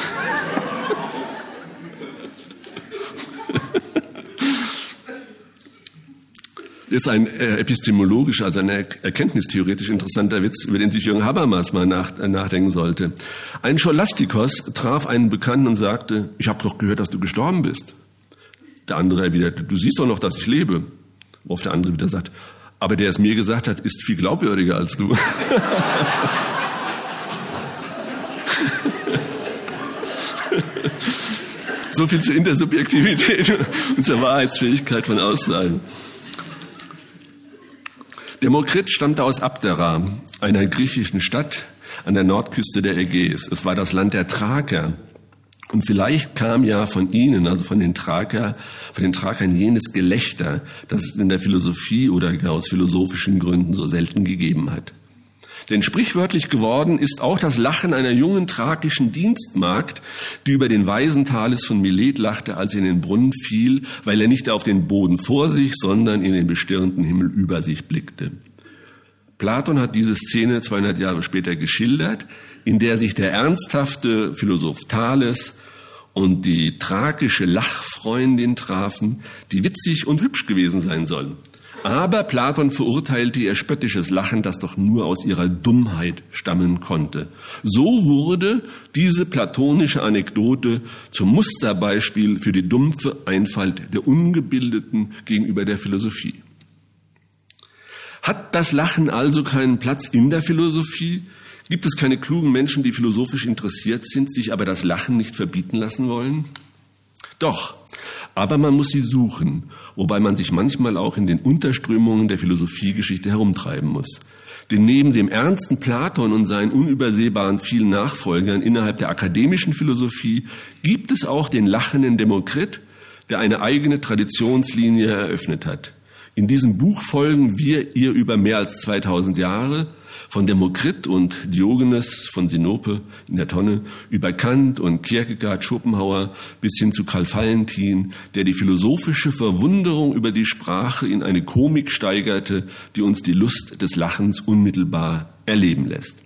Ist ein äh, epistemologisch, also ein erkenntnistheoretisch interessanter Witz, über den sich Jürgen Habermas mal nach, äh, nachdenken sollte. Ein Scholastikos traf einen Bekannten und sagte, ich habe doch gehört, dass du gestorben bist. Der andere erwiderte, du siehst doch noch, dass ich lebe. Worauf der andere wieder sagt, aber der es mir gesagt hat, ist viel glaubwürdiger als du. so viel zur Intersubjektivität und zur Wahrheitsfähigkeit von Aussagen. Demokrit stammte aus Abdera, einer griechischen Stadt an der Nordküste der Ägäis. Es war das Land der Thraker. Und vielleicht kam ja von ihnen, also von den Thraker, von den Thrakern jenes Gelächter, das es in der Philosophie oder aus philosophischen Gründen so selten gegeben hat. Denn sprichwörtlich geworden ist auch das Lachen einer jungen thrakischen Dienstmagd, die über den weisen Thales von Milet lachte, als er in den Brunnen fiel, weil er nicht auf den Boden vor sich, sondern in den bestirnten Himmel über sich blickte. Platon hat diese Szene 200 Jahre später geschildert, in der sich der ernsthafte Philosoph Thales und die tragische Lachfreundin trafen, die witzig und hübsch gewesen sein sollen. Aber Platon verurteilte ihr spöttisches Lachen, das doch nur aus ihrer Dummheit stammen konnte. So wurde diese platonische Anekdote zum Musterbeispiel für die dumpfe Einfalt der Ungebildeten gegenüber der Philosophie. Hat das Lachen also keinen Platz in der Philosophie? Gibt es keine klugen Menschen, die philosophisch interessiert sind, sich aber das Lachen nicht verbieten lassen wollen? Doch, aber man muss sie suchen, wobei man sich manchmal auch in den Unterströmungen der Philosophiegeschichte herumtreiben muss. Denn neben dem ernsten Platon und seinen unübersehbaren vielen Nachfolgern innerhalb der akademischen Philosophie gibt es auch den lachenden Demokrit, der eine eigene Traditionslinie eröffnet hat. In diesem Buch folgen wir ihr über mehr als 2000 Jahre, von Demokrit und Diogenes von Sinope in der Tonne über Kant und Kierkegaard, Schopenhauer bis hin zu Karl Valentin, der die philosophische Verwunderung über die Sprache in eine Komik steigerte, die uns die Lust des Lachens unmittelbar erleben lässt.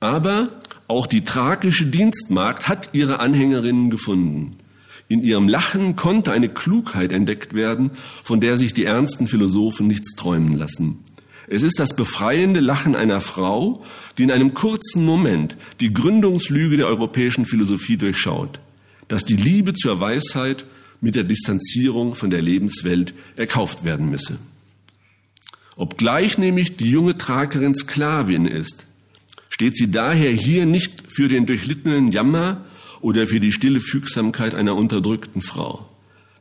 Aber auch die tragische Dienstmagd hat ihre Anhängerinnen gefunden. In ihrem Lachen konnte eine Klugheit entdeckt werden, von der sich die ernsten Philosophen nichts träumen lassen. Es ist das befreiende Lachen einer Frau, die in einem kurzen Moment die Gründungslüge der europäischen Philosophie durchschaut, dass die Liebe zur Weisheit mit der Distanzierung von der Lebenswelt erkauft werden müsse. Obgleich nämlich die junge Trakerin Sklavin ist, steht sie daher hier nicht für den durchlittenen Jammer oder für die stille Fügsamkeit einer unterdrückten Frau.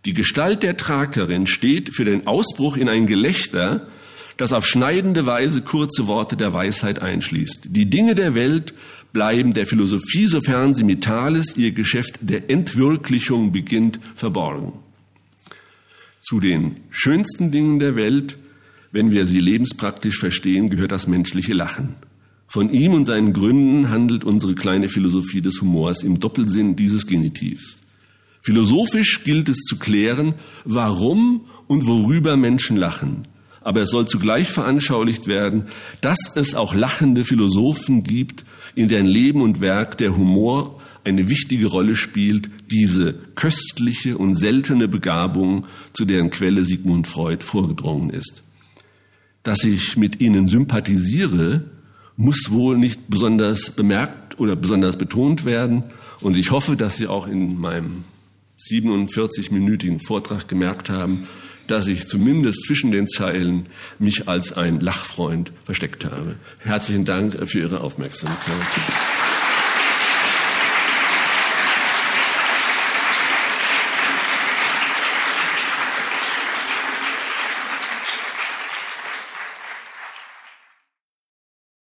Die Gestalt der Trakerin steht für den Ausbruch in ein Gelächter, das auf schneidende Weise kurze Worte der Weisheit einschließt. Die Dinge der Welt bleiben der Philosophie, sofern sie mit Thales ihr Geschäft der Entwirklichung beginnt, verborgen. Zu den schönsten Dingen der Welt, wenn wir sie lebenspraktisch verstehen, gehört das menschliche Lachen. Von ihm und seinen Gründen handelt unsere kleine Philosophie des Humors im Doppelsinn dieses Genitivs. Philosophisch gilt es zu klären, warum und worüber Menschen lachen aber es soll zugleich veranschaulicht werden, dass es auch lachende Philosophen gibt, in deren Leben und Werk der Humor eine wichtige Rolle spielt, diese köstliche und seltene Begabung, zu deren Quelle Sigmund Freud vorgedrungen ist. Dass ich mit ihnen sympathisiere, muss wohl nicht besonders bemerkt oder besonders betont werden. Und ich hoffe, dass Sie auch in meinem 47-minütigen Vortrag gemerkt haben, dass ich zumindest zwischen den Zeilen mich als ein Lachfreund versteckt habe. Herzlichen Dank für Ihre Aufmerksamkeit.